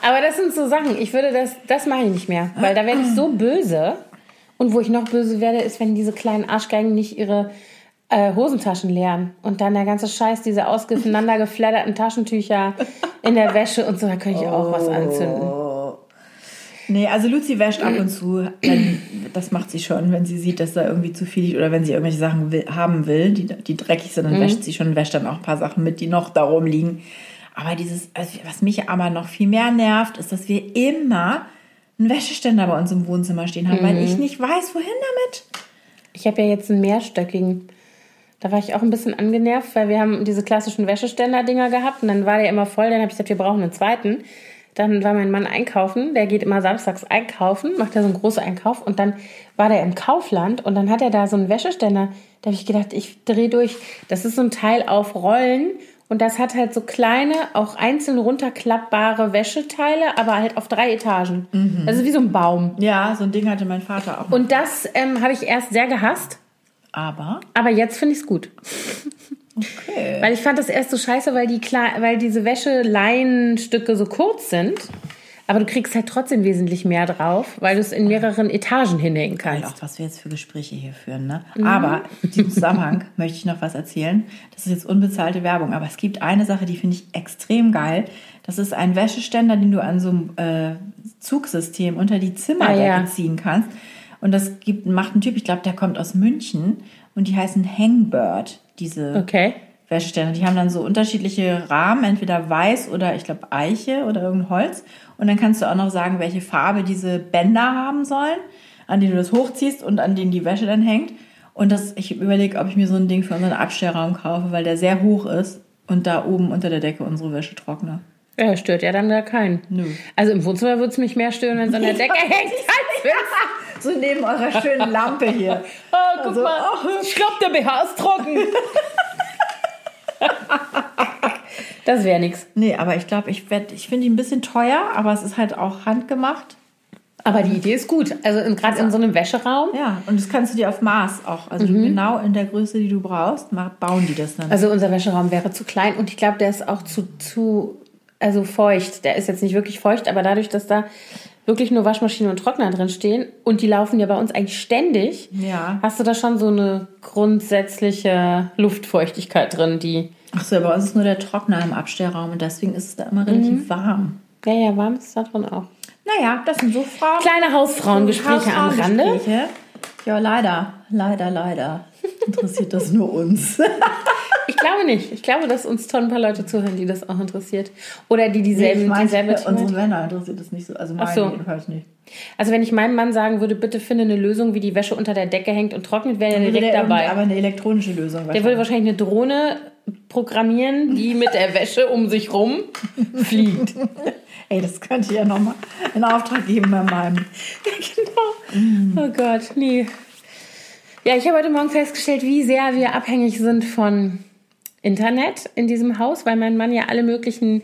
Aber das sind so Sachen. Ich würde das, das mache ich nicht mehr. Weil da werde ich so böse. Und wo ich noch böse werde, ist, wenn diese kleinen Arschgeigen nicht ihre äh, Hosentaschen leeren. Und dann der ganze Scheiß, diese ausgeeinander gefledderten Taschentücher in der Wäsche und so, da könnte ich auch was anzünden. Nee, also Luzi wäscht ab und zu. Wenn, das macht sie schon, wenn sie sieht, dass da irgendwie zu viel liegt oder wenn sie irgendwelche Sachen will, haben will, die, die dreckig sind, dann wäscht sie schon und wäscht dann auch ein paar Sachen mit, die noch da rumliegen. Aber dieses, also was mich aber noch viel mehr nervt, ist, dass wir immer einen Wäscheständer bei uns im Wohnzimmer stehen haben, weil ich nicht weiß, wohin damit. Ich habe ja jetzt einen mehrstöckigen. Da war ich auch ein bisschen angenervt, weil wir haben diese klassischen Wäscheständer-Dinger gehabt und dann war der immer voll. Dann habe ich gesagt, wir brauchen einen zweiten. Dann war mein Mann einkaufen, der geht immer samstags einkaufen, macht da so einen großen Einkauf und dann war der im Kaufland und dann hat er da so einen Wäscheständer. Da habe ich gedacht, ich drehe durch. Das ist so ein Teil auf Rollen und das hat halt so kleine, auch einzeln runterklappbare Wäscheteile, aber halt auf drei Etagen. Das ist wie so ein Baum. Ja, so ein Ding hatte mein Vater auch. Und das ähm, habe ich erst sehr gehasst, Aber, aber jetzt finde ich es gut. Okay. Weil ich fand das erst so scheiße, weil, die Kle- weil diese Wäscheleinstücke so kurz sind. Aber du kriegst halt trotzdem wesentlich mehr drauf, weil du es in mehreren Etagen hinhängen kannst. auch was wir jetzt für Gespräche hier führen, ne? Aber in diesem Zusammenhang möchte ich noch was erzählen. Das ist jetzt unbezahlte Werbung, aber es gibt eine Sache, die finde ich extrem geil. Das ist ein Wäscheständer, den du an so einem äh, Zugsystem unter die Zimmerdecke Ah, ja. ziehen kannst. Und das gibt, macht ein Typ, ich glaube, der kommt aus München und die heißen Hangbird, diese Okay. Wäscheständer. Die haben dann so unterschiedliche Rahmen, entweder weiß oder ich glaube Eiche oder irgendein Holz. Und dann kannst du auch noch sagen, welche Farbe diese Bänder haben sollen, an denen du das hochziehst und an denen die Wäsche dann hängt. Und das, ich überlege, ob ich mir so ein Ding für unseren Abstellraum kaufe, weil der sehr hoch ist und da oben unter der Decke unsere Wäsche trockne. Ja, stört ja dann da keinen. Nö. Also im Wohnzimmer würde es mich mehr stören, wenn es an der Decke hängt. So neben eurer schönen Lampe hier. Oh, guck Also, mal. ach, ich glaube, der BH ist trocken. das wäre nix. Nee, aber ich glaube, ich, werd- ich finde die ein bisschen teuer, aber es ist halt auch handgemacht. Aber die Idee ist gut. Also gerade in so einem Wäscheraum. Ja, und das kannst du dir auf Maß auch. Also du genau in der Größe, die du brauchst, bauen die das dann. Also unser Wäscheraum wäre zu klein und ich glaube, der ist auch zu, zu also feucht. Der ist jetzt nicht wirklich feucht, aber dadurch, dass da wirklich nur Waschmaschine und Trockner drin stehen und die laufen ja bei uns eigentlich ständig, Ja. hast du da schon so eine grundsätzliche Luftfeuchtigkeit drin, die Ach so, bei uns ist nur der Trockner im Abstellraum und deswegen ist es da immer relativ warm. ja, ja, warm ist da drin auch. Naja, das sind so Frauen. Kleine Hausfrauengespräche am Rande. Hausfrauengespräche. Ja, leider, leider, leider. Interessiert das nur uns. Ich glaube nicht. Ich glaube, dass uns schon ein paar Leute zuhören, die das auch interessiert. Oder die dieselben, ich meine, dieselbe unsere Männer interessiert das nicht so. Also meine so. jedenfalls nicht. Also wenn ich meinem Mann sagen würde, bitte finde eine Lösung, wie die Wäsche unter der Decke hängt und trocknet, wäre er direkt der dabei. Aber eine elektronische Lösung. Der würde wahrscheinlich eine Drohne programmieren, die mit der Wäsche um sich rum fliegt. Ey, das könnte ich ja nochmal in Auftrag geben bei meinem. genau. Oh Gott, nee. Ja, ich habe heute Morgen festgestellt, wie sehr wir abhängig sind von Internet in diesem Haus, weil mein Mann ja alle möglichen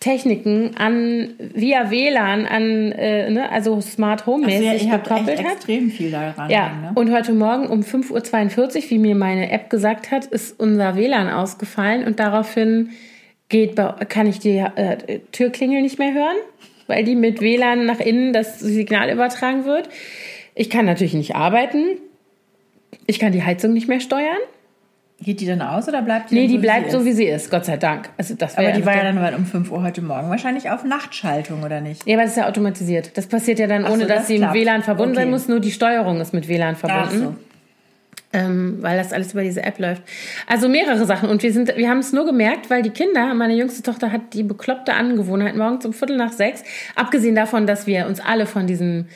Techniken an via WLAN an äh, ne, also Smart Home mäßig Also ja, ihr habt gekoppelt echt hat. extrem viel daran. Ja, ne? und heute Morgen um 5.42 Uhr, wie mir meine App gesagt hat, ist unser WLAN ausgefallen und daraufhin geht kann ich die äh, Türklingel nicht mehr hören, weil die mit WLAN nach innen das Signal übertragen wird. Ich kann natürlich nicht arbeiten. Ich kann die Heizung nicht mehr steuern. Geht die dann aus oder bleibt die Nee, die so, bleibt wie so wie sie ist, Gott sei Dank. Also das? Aber wäre die war ja dann um 5 Uhr heute Morgen wahrscheinlich auf Nachtschaltung, oder nicht? Ja, aber das ist ja automatisiert. Das passiert ja dann, Ach so, ohne dass das sie im klappt. WLAN verbunden sein Okay. muss. Nur die Steuerung ist mit WLAN verbunden. Ach so. Ähm, weil das alles über diese App läuft. Also mehrere Sachen. Und wir sind, wir haben es nur gemerkt, weil die Kinder, meine jüngste Tochter hat die bekloppte Angewohnheit, morgens um Viertel nach sechs, abgesehen davon, dass wir uns alle von diesem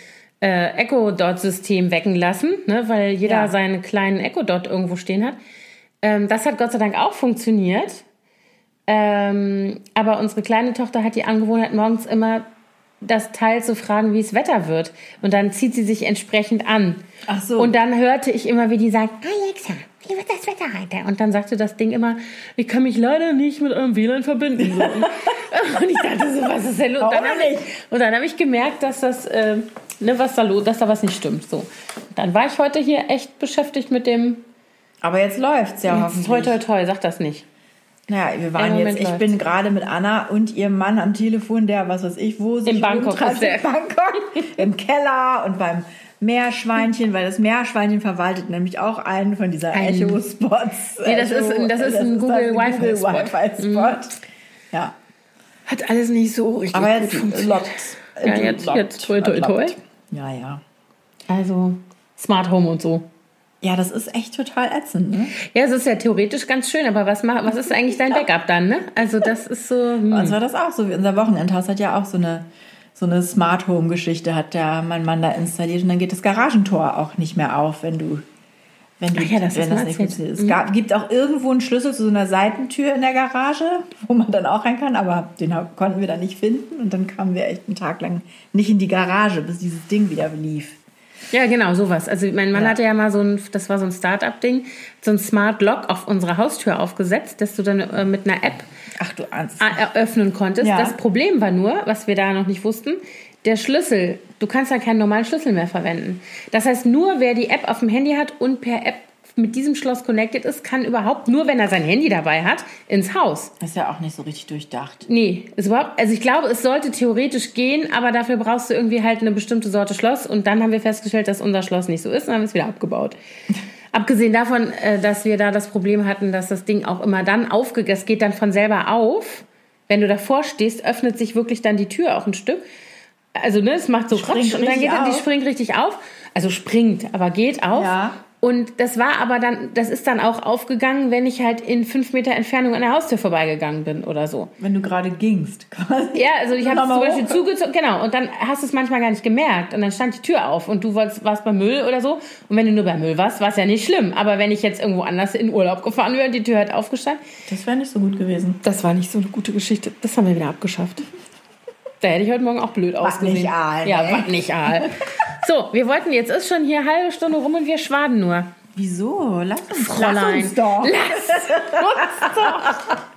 äh, Echo Dot System wecken lassen, ne, weil jeder Ja. seinen kleinen Echo Dot irgendwo stehen hat. Ähm, das hat Gott sei Dank auch funktioniert. Ähm, aber unsere kleine Tochter hat die Angewohnheit, morgens immer das Teil zu fragen, wie es Wetter wird. Und dann zieht sie sich entsprechend an. Ach so. Und dann hörte ich immer, wie die sagt, Alexa, wie wird das Wetter heute? Und dann sagte das Ding immer, ich kann mich leider nicht mit eurem WLAN verbinden. So. und ich dachte so, was ist denn los? Und dann ich, und dann habe ich gemerkt, dass das, äh, ne, was da los, dass da was nicht stimmt. So. Dann war ich heute hier echt beschäftigt mit dem, Aber jetzt läuft's ja jetzt, hoffentlich. toi, toi, toi, sag das nicht. Naja, wir waren jetzt, ich bin gerade mit Anna und ihrem Mann am Telefon, der, was weiß ich, wo sich In Bangkok in Bangkok, im Keller und beim Meerschweinchen, weil das Meerschweinchen verwaltet nämlich auch einen von dieser Ein- Echo-Spots. Nee, das ist- das ist ein Google Wi-Fi-Spot. Mhm. Ja, Hat alles nicht so richtig aber jetzt funktioniert. Ja, jetzt- jetzt toi, toi, toi. Ja, ja. Also Smart Home und so. Ja, das ist echt total ätzend, ne? Ja, es ist ja theoretisch ganz schön, aber was, mach, was ist eigentlich dein Backup dann, ne? Also das ist so... Hm. Bei uns war das auch so. Unser Wochenendhaus hat ja auch so eine, so eine Smart Home Geschichte, hat der mein Mann da installiert und dann geht das Garagentor auch nicht mehr auf, wenn du, wenn du, Ach ja, das wenn das nicht funktioniert. Es gab, gibt auch irgendwo einen Schlüssel zu so einer Seitentür in der Garage, wo man dann auch rein kann, aber den konnten wir dann nicht finden und dann kamen wir echt einen Tag lang nicht in die Garage, bis dieses Ding wieder lief. Ja, genau, sowas. Also mein Mann Ja. hatte ja mal so ein, das war so ein Start-up-Ding, so ein Smart Lock auf unsere Haustür aufgesetzt, dass du dann äh, mit einer App Ach du Ernst. a- eröffnen konntest. Ja. Das Problem war nur, was wir da noch nicht wussten, der Schlüssel. Du kannst dann keinen normalen Schlüssel mehr verwenden. Das heißt, nur wer die App auf dem Handy hat und per App mit diesem Schloss connected ist, kann überhaupt, nur wenn er sein Handy dabei hat, ins Haus. Das ist ja auch nicht so richtig durchdacht. Nee, ist überhaupt, also ich glaube, es sollte theoretisch gehen, aber dafür brauchst du irgendwie halt eine bestimmte Sorte Schloss und dann haben wir festgestellt, dass unser Schloss nicht so ist und haben es wieder abgebaut. Abgesehen davon, äh, dass wir da das Problem hatten, dass das Ding auch immer dann aufgeht, das geht dann von selber auf. Wenn du davor stehst, öffnet sich wirklich dann die Tür auch ein Stück. Also, ne, es macht so Springt und dann geht dann, die springt richtig auf. Also springt, aber geht auf. Ja. Und das war aber dann, das ist dann auch aufgegangen, wenn ich halt in fünf Meter Entfernung an der Haustür vorbeigegangen bin oder so. Wenn du gerade gingst, quasi. Ja, also ich habe es zum Beispiel zugezogen, genau, und dann hast du es manchmal gar nicht gemerkt und dann stand die Tür auf und du wolltest, warst beim Müll oder so und wenn du nur beim Müll warst, war es ja nicht schlimm, aber wenn ich jetzt irgendwo anders in Urlaub gefahren wäre und die Tür hat aufgestanden, Das wäre nicht so gut gewesen. das war nicht so eine gute Geschichte, das haben wir wieder abgeschafft. Da hätte ich heute Morgen auch blöd ausgesehen. nicht Aal, Ja, ne? was nicht Aal. So, wir wollten, jetzt ist schon hier eine halbe Stunde rum und wir schwaden nur. Wieso? Lass uns, Fräulein. lass uns doch. Lass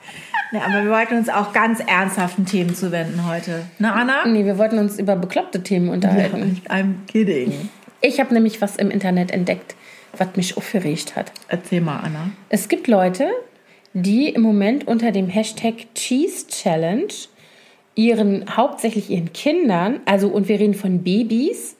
Ja, aber wir wollten uns auch ganz ernsthaften Themen zuwenden heute. Ne, Anna? Nee, wir wollten uns über bekloppte Themen unterhalten. I'm kidding. Ich habe nämlich was im Internet entdeckt, was mich aufgeregt hat. Erzähl mal, Anna. Es gibt Leute, die im Moment unter dem Hashtag Cheese Challenge ihren, hauptsächlich ihren Kindern, also und wir reden von Babys,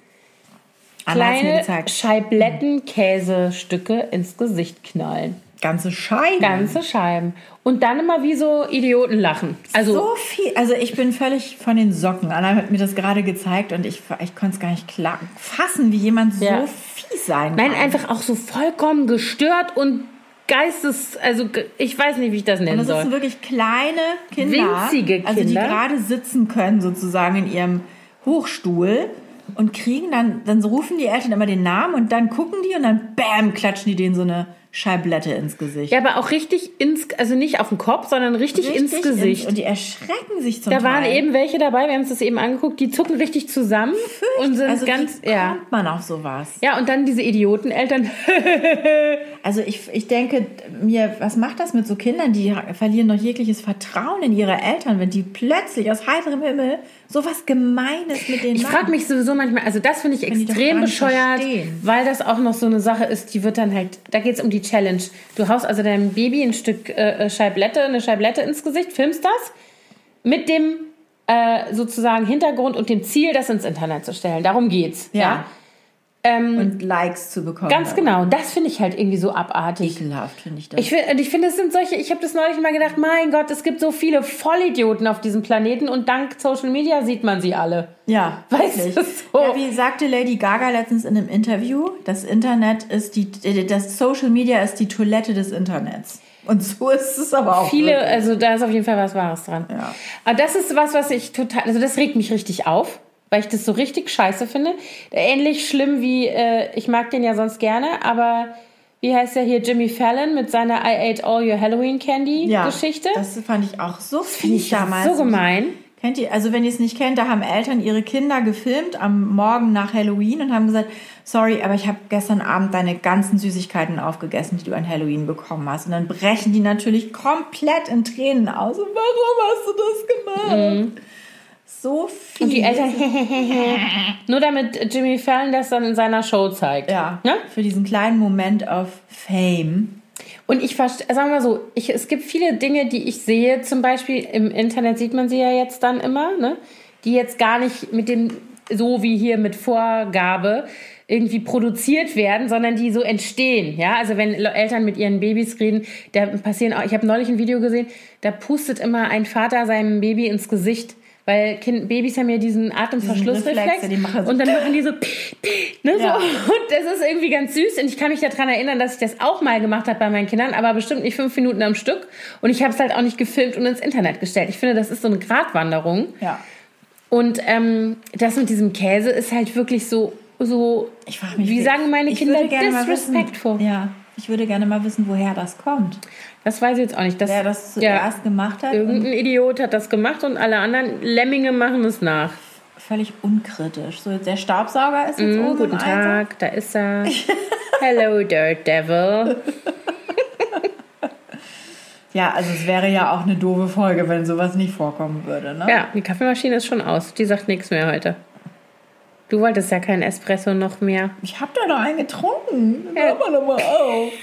kleine. Scheibletten-Käsestücke ins Gesicht knallen. Ganze Scheiben. Ganze Scheiben. Und dann immer wie so Idioten lachen. Also, so viel. Also ich bin völlig von den Socken. Anna hat mir das gerade gezeigt und ich, ich konnte es gar nicht klar fassen, wie jemand Ja. so fies sein nein, kann. einfach auch so vollkommen gestört und Geistes, also ich weiß nicht, wie ich das nennen Und das soll. sind wirklich kleine Kinder. Winzige Also die Kinder. gerade sitzen können sozusagen in ihrem Hochstuhl und kriegen dann, dann rufen die Eltern immer den Namen und dann gucken die und dann bam, klatschen die denen so eine Scheiblette ins Gesicht. Ja, aber auch richtig ins, also nicht auf den Kopf, sondern richtig, ins Richtig Gesicht. und die erschrecken sich zum da Teil. waren eben welche dabei, wir haben uns das eben angeguckt, die zucken richtig zusammen und sind also ganz, wie ja. kommt man auf sowas? Ja, und dann diese Idioteneltern. Also ich, ich denke mir, was macht das mit so Kindern, die verlieren doch jegliches Vertrauen in ihre Eltern, wenn die plötzlich aus heiterem Himmel sowas Gemeines mit denen Ich frage mich sowieso manchmal, also das finde ich doch extrem bescheuert, verstehen. weil das auch noch so eine Sache ist, die wird dann halt, da geht es um die Challenge. Du haust also deinem Baby ein Stück äh, Scheiblette, eine Scheiblette ins Gesicht, filmst das mit dem äh, sozusagen Hintergrund und dem Ziel, das ins Internet zu stellen. Darum geht's. Ja. Ja. Ähm, und Likes zu bekommen. ganz genau. Und das finde ich halt irgendwie so abartig. Ekelhaft finde ich das. Ich finde, ich finde, es sind solche, ich habe das neulich mal gedacht, mein Gott, es gibt so viele Vollidioten auf diesem Planeten und dank Social Media sieht man sie alle. ja, Weißt wirklich. du, so. Ja, wie sagte Lady Gaga letztens in einem Interview, das Internet ist die, das Social Media ist die Toilette des Internets. Und so ist es aber auch. Viele, wirklich. also da ist auf jeden Fall was Wahres dran. Ja. Aber das ist was, was ich total, also das regt mich richtig auf, weil ich das so richtig scheiße finde. Ähnlich schlimm wie, äh, ich mag den ja sonst gerne, aber wie heißt der hier, Jimmy Fallon mit seiner I ate all your Halloween Candy ja, Geschichte? Das fand ich auch so fies damals. so gemein. Kennt ihr, also wenn ihr es nicht kennt, da haben Eltern ihre Kinder gefilmt am Morgen nach Halloween und haben gesagt, sorry, aber ich habe gestern Abend deine ganzen Süßigkeiten aufgegessen, die du an Halloween bekommen hast. Und dann brechen die natürlich komplett in Tränen aus. Und warum hast du das gemacht? So viel. Und die Eltern, nur damit Jimmy Fallon das dann in seiner Show zeigt. ja, Ne? für diesen kleinen Moment of Fame. Und ich verstehe, sagen wir mal so, ich, es gibt viele Dinge, die ich sehe, zum Beispiel im Internet sieht man sie ja jetzt dann immer, ne? die jetzt gar nicht mit dem, so wie hier mit Vorgabe, irgendwie produziert werden, sondern die so entstehen. Ja, also wenn Eltern mit ihren Babys reden, da passieren auch, ich habe neulich ein Video gesehen, da pustet immer ein Vater seinem Baby ins Gesicht. Weil kind, Babys haben ja diesen Atemverschlussreflex so und dann machen die so, ne, so. Ja. Und das ist irgendwie ganz süß. Und ich kann mich daran erinnern, dass ich das auch mal gemacht habe bei meinen Kindern, aber bestimmt nicht fünf Minuten am Stück. Und ich habe es halt auch nicht gefilmt und ins Internet gestellt. Ich finde, das ist so eine Gratwanderung. Ja. Und ähm, das mit diesem Käse ist halt wirklich so, so Ich frage mich, wie sagen meine Kinder, disrespectful. Ja, ich würde gerne mal wissen, woher das kommt. Das weiß ich jetzt auch nicht. Das, Wer das ja, zuerst gemacht hat. irgendein Idiot hat das gemacht und alle anderen Lemminge machen es nach. völlig unkritisch. So, der Staubsauger ist jetzt Mm, oben guten im Einsatz. Tag, da ist er. Hello, Dirt Devil. Ja, also es wäre ja auch eine doofe Folge, wenn sowas nicht vorkommen würde. Ne? Ja, die Kaffeemaschine ist schon aus. Die sagt nichts mehr heute. Du wolltest ja keinen Espresso noch mehr. Ich habe da noch einen getrunken. Ja. Hör mal doch mal auf.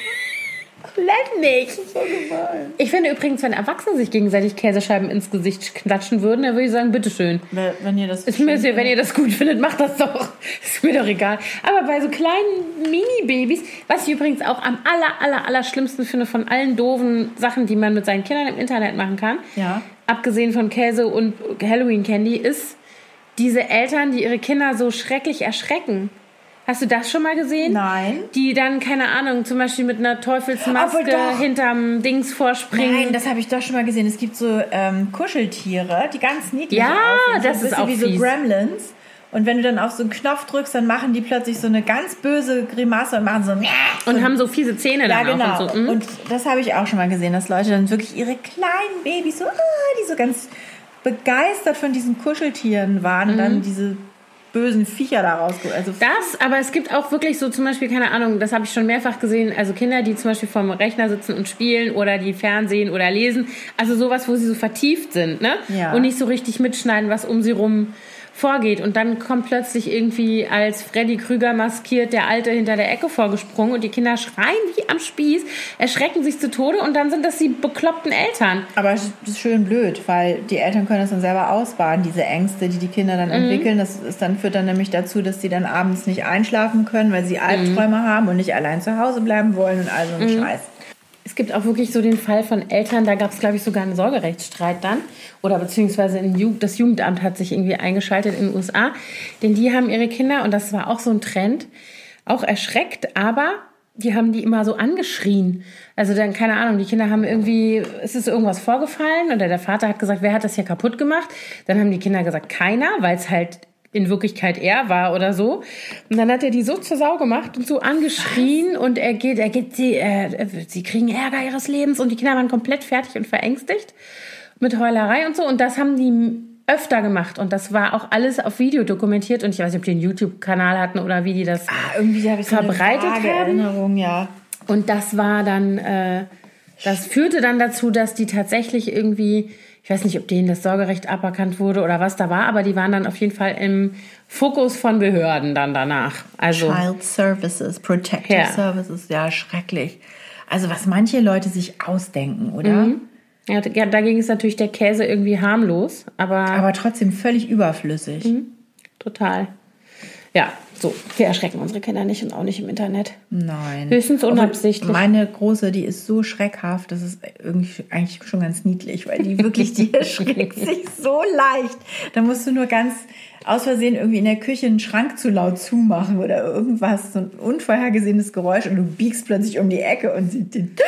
Let nicht. So gemein. Ich finde übrigens, wenn Erwachsene sich gegenseitig Käsescheiben ins Gesicht klatschen würden, dann würde ich sagen, bitteschön. Wenn wenn ihr das Ist mir, wenn ihr das gut findet, macht das doch. Ist mir doch egal. Aber bei so kleinen Mini-Babys, was ich übrigens auch am aller, aller, aller schlimmsten finde von allen doofen Sachen, die man mit seinen Kindern im Internet machen kann, Ja. abgesehen von Käse und Halloween Candy, ist diese Eltern, die ihre Kinder so schrecklich erschrecken. Hast du das schon mal gesehen? Nein. Die dann, keine Ahnung, zum Beispiel mit einer Teufelsmaske hinterm Dings vorspringen. Nein, das habe ich doch schon mal gesehen. Es gibt so ähm, Kuscheltiere, die ganz niedlich Ja, aussehen. So das ein ist auch wie so fies. Gremlins. Und wenn du dann auf so einen Knopf drückst, dann machen die plötzlich so eine ganz böse Grimasse und machen so und haben so fiese Zähne Ja, dann genau. und so. mm. Und das habe ich auch schon mal gesehen, dass Leute dann wirklich ihre kleinen Babys so, ah, die so ganz begeistert von diesen Kuscheltieren waren und Mhm. dann diese bösen Viecher da rausgeholt. Also Das, aber es gibt auch wirklich so zum Beispiel, keine Ahnung, das habe ich schon mehrfach gesehen, also Kinder, die zum Beispiel vorm Rechner sitzen und spielen oder die Fernsehen oder lesen. Also sowas, wo sie so vertieft sind, ne? Ja. Und nicht so richtig mitschneiden, was um sie rum vorgeht. Und dann kommt plötzlich irgendwie als Freddy Krüger maskiert der Alte hinter der Ecke vorgesprungen und die Kinder schreien wie am Spieß, erschrecken sich zu Tode und dann sind das die bekloppten Eltern. Aber es ist schön blöd, weil die Eltern können das dann selber ausbaden, diese Ängste, die die Kinder Mhm. dann entwickeln. Das ist dann, führt dann nämlich dazu, dass sie dann abends nicht einschlafen können, weil sie Albträume Mhm. haben und nicht allein zu Hause bleiben wollen und all so ein Scheiß. Es gibt auch wirklich so den Fall von Eltern, da gab es, glaube ich, sogar einen Sorgerechtsstreit dann. Oder beziehungsweise ein Ju das Jugendamt hat sich irgendwie eingeschaltet in den USA. Denn die haben ihre Kinder, und das war auch so ein Trend, auch erschreckt, aber die haben die immer so angeschrien. Also dann, keine Ahnung, die Kinder haben irgendwie, es ist irgendwas vorgefallen oder der Vater hat gesagt, wer hat das hier kaputt gemacht? Dann haben die Kinder gesagt, keiner, weil es halt in Wirklichkeit er war oder so. Und dann hat er die so zur Sau gemacht und so angeschrien und er geht, er geht, sie, äh, sie kriegen Ärger ihres Lebens und die Kinder waren komplett fertig und verängstigt mit Heulerei und so. Und das haben die öfter gemacht und das war auch alles auf Video dokumentiert und ich weiß nicht, ob die einen YouTube-Kanal hatten oder wie die das Ah, irgendwie habe ich so verbreitet eine haben. Erinnerung, ja. Und das war dann, äh, das führte dann dazu, dass die tatsächlich irgendwie, ich weiß nicht, ob denen das Sorgerecht aberkannt wurde oder was da war, aber die waren dann auf jeden Fall im Fokus von Behörden dann danach. Also Child Services, Protective Ja. Services, ja, schrecklich. Also was manche Leute sich ausdenken, oder? Mhm. ja, dagegen ist natürlich der Käse irgendwie harmlos, aber, Aber trotzdem völlig überflüssig. Mhm. total. Ja, so, wir erschrecken unsere Kinder nicht und auch nicht im Internet. Nein. Höchstens unabsichtlich. Meine große, die ist so schreckhaft, das ist irgendwie eigentlich schon ganz niedlich, weil die wirklich, die erschreckt sich so leicht. Da musst du nur ganz aus Versehen irgendwie in der Küche einen Schrank zu laut zumachen oder irgendwas, so ein unvorhergesehenes Geräusch und du biegst plötzlich um die Ecke und sie den.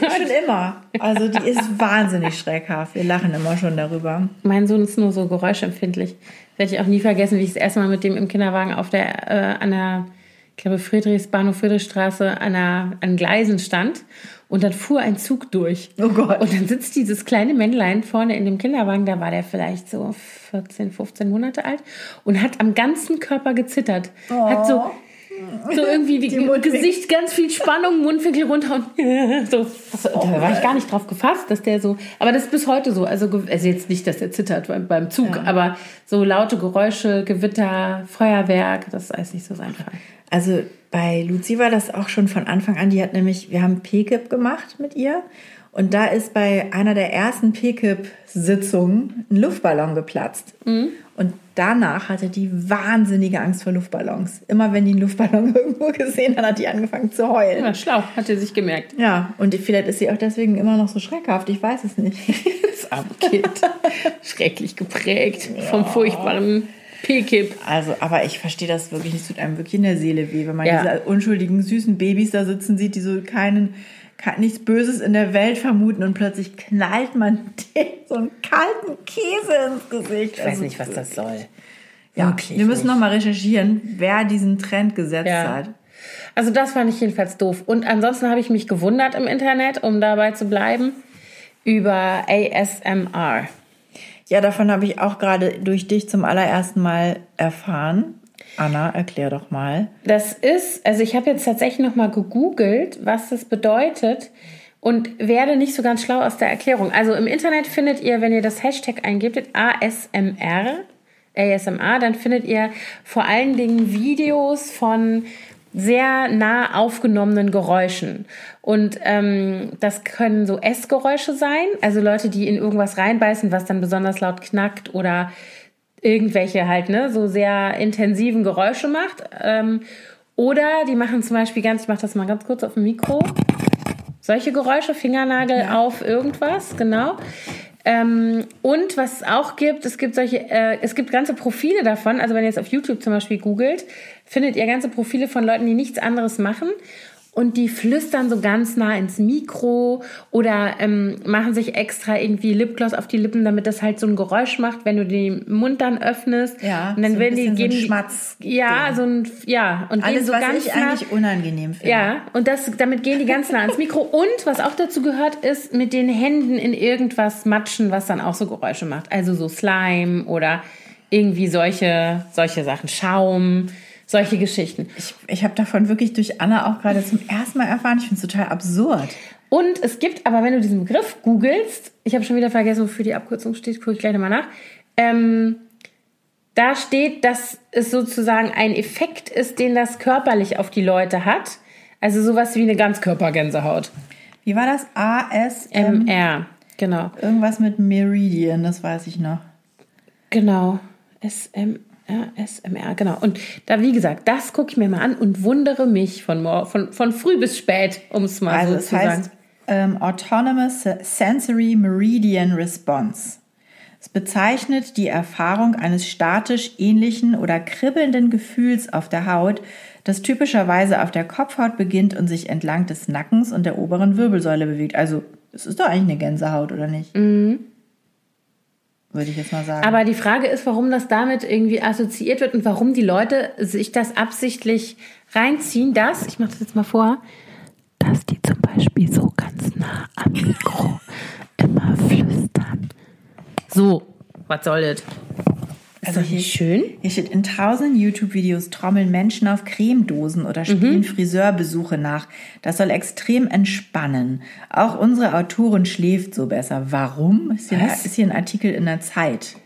Schon immer. Also die ist wahnsinnig schreckhaft. Wir lachen immer schon darüber. Mein Sohn ist nur so geräuschempfindlich. Werde ich auch nie vergessen, wie ich das erste Mal mit dem im Kinderwagen auf der, äh, an der, ich glaube, Friedrichsbahnhof, Friedrichstraße an, der, an Gleisen stand. Und dann fuhr ein Zug durch. Oh Gott. Und dann sitzt dieses kleine Männlein vorne in dem Kinderwagen, da war der vielleicht so 14, 15 Monate alt und hat am ganzen Körper gezittert. Hat so, so irgendwie die, Die Mundwinkel. Gesicht ganz viel Spannung, Mundwinkel runter und so. Da war ich gar nicht drauf gefasst, dass der so. Aber das ist bis heute so. Also, also jetzt nicht, dass er zittert beim, beim Zug, aber so laute Geräusche, Gewitter, Feuerwerk, das ist nicht so sein Fall. Also bei Luzi war das auch schon von Anfang an. Die hat nämlich, wir haben PKIP gemacht mit ihr. Und da ist bei einer der ersten PKIP-Sitzungen ein Luftballon geplatzt. Und danach hatte die wahnsinnige Angst vor Luftballons. Immer wenn die einen Luftballon irgendwo gesehen hat, hat die angefangen zu heulen. Ja, schlau, hat er sich gemerkt. Ja, und vielleicht ist sie auch deswegen immer noch so schreckhaft. Ich weiß es nicht. Das arme Kind. Schrecklich geprägt vom furchtbaren P-Kip. Also, aber ich verstehe das wirklich nicht. Es tut einem wirklich in der Seele weh, wenn man Ja. diese unschuldigen, süßen Babys da sitzen sieht, die so keinen, ke- nichts Böses in der Welt vermuten und plötzlich knallt man denen so einen kalten Käse ins Gesicht. Ich weiß nicht, was das soll. Ja, Wirklich wir müssen nicht. noch mal recherchieren, wer diesen Trend gesetzt Ja. hat. Also das fand ich jedenfalls doof. Und ansonsten habe ich mich gewundert im Internet, um dabei zu bleiben, über ASMR. Ja, davon habe ich auch gerade durch dich zum allerersten Mal erfahren. Anna, erklär doch mal. Das ist, also ich habe jetzt tatsächlich noch mal gegoogelt, was das bedeutet und werde nicht so ganz schlau aus der Erklärung. Also im Internet findet ihr, wenn ihr das Hashtag eingebt, ASMR, ASMR, dann findet ihr vor allen Dingen Videos von sehr nah aufgenommenen Geräuschen. Und ähm, das können so Essgeräusche sein, also Leute, die in irgendwas reinbeißen, was dann besonders laut knackt oder irgendwelche halt, ne, so sehr intensiven Geräusche macht. Ähm, oder die machen zum Beispiel ganz, ich mache das mal ganz kurz auf dem Mikro, solche Geräusche, Fingernagel auf irgendwas, genau. Ähm, und was es auch gibt, es gibt solche, äh, es gibt ganze Profile davon. Also wenn ihr jetzt auf YouTube zum Beispiel googelt, findet ihr ganze Profile von Leuten, die nichts anderes machen. Und die flüstern so ganz nah ins Mikro oder ähm, machen sich extra irgendwie Lipgloss auf die Lippen, damit das halt so ein Geräusch macht, wenn du den Mund dann öffnest. Ja, und dann so ein werden die so gehen die- Schmatz- Ja, Ding. so ein ja und Alles, so was ganz ich nah. eigentlich unangenehm finde. Ja, und das, damit gehen die ganz nah ans Mikro. Und was auch dazu gehört, ist mit den Händen in irgendwas matschen, was dann auch so Geräusche macht. Also so Slime oder irgendwie solche, solche Sachen. Schaum, solche Geschichten. Ich, ich habe davon wirklich durch Anna auch gerade zum ersten Mal erfahren. Ich finde es total absurd. Und es gibt aber, wenn du diesen Begriff googelst, ich habe schon wieder vergessen, wofür die Abkürzung steht, gucke ich gleich nochmal nach. Ähm, da steht, dass es sozusagen ein Effekt ist, den das körperlich auf die Leute hat. Also sowas wie eine Ganzkörpergänsehaut. Wie war das? ASM? MR, genau. Irgendwas mit Meridian, das weiß ich noch. Genau. SMR, SMR, genau. Und da, wie gesagt, das gucke ich mir mal an und wundere mich von, von, von früh bis spät, um es mal Also so es zu heißt sagen. ähm, Autonomous Sensory Meridian Response. Es bezeichnet die Erfahrung eines statisch ähnlichen oder kribbelnden Gefühls auf der Haut, das typischerweise auf der Kopfhaut beginnt und sich entlang des Nackens und der oberen Wirbelsäule bewegt. Also, es ist doch eigentlich eine Gänsehaut, oder nicht? Würde ich jetzt mal sagen. Aber die Frage ist, warum das damit irgendwie assoziiert wird und warum die Leute sich das absichtlich reinziehen, dass, ich mache das jetzt mal vor, dass die zum Beispiel so ganz nah am Mikro immer flüstern. So, was soll das? Also hier schön. Hier steht, in tausenden YouTube-Videos trommeln Menschen auf Cremedosen oder spielen Mhm. Friseurbesuche nach. Das soll extrem entspannen. Auch unsere Autorin schläft so besser. Warum? Ist hier, ist hier ein Artikel in der Zeit.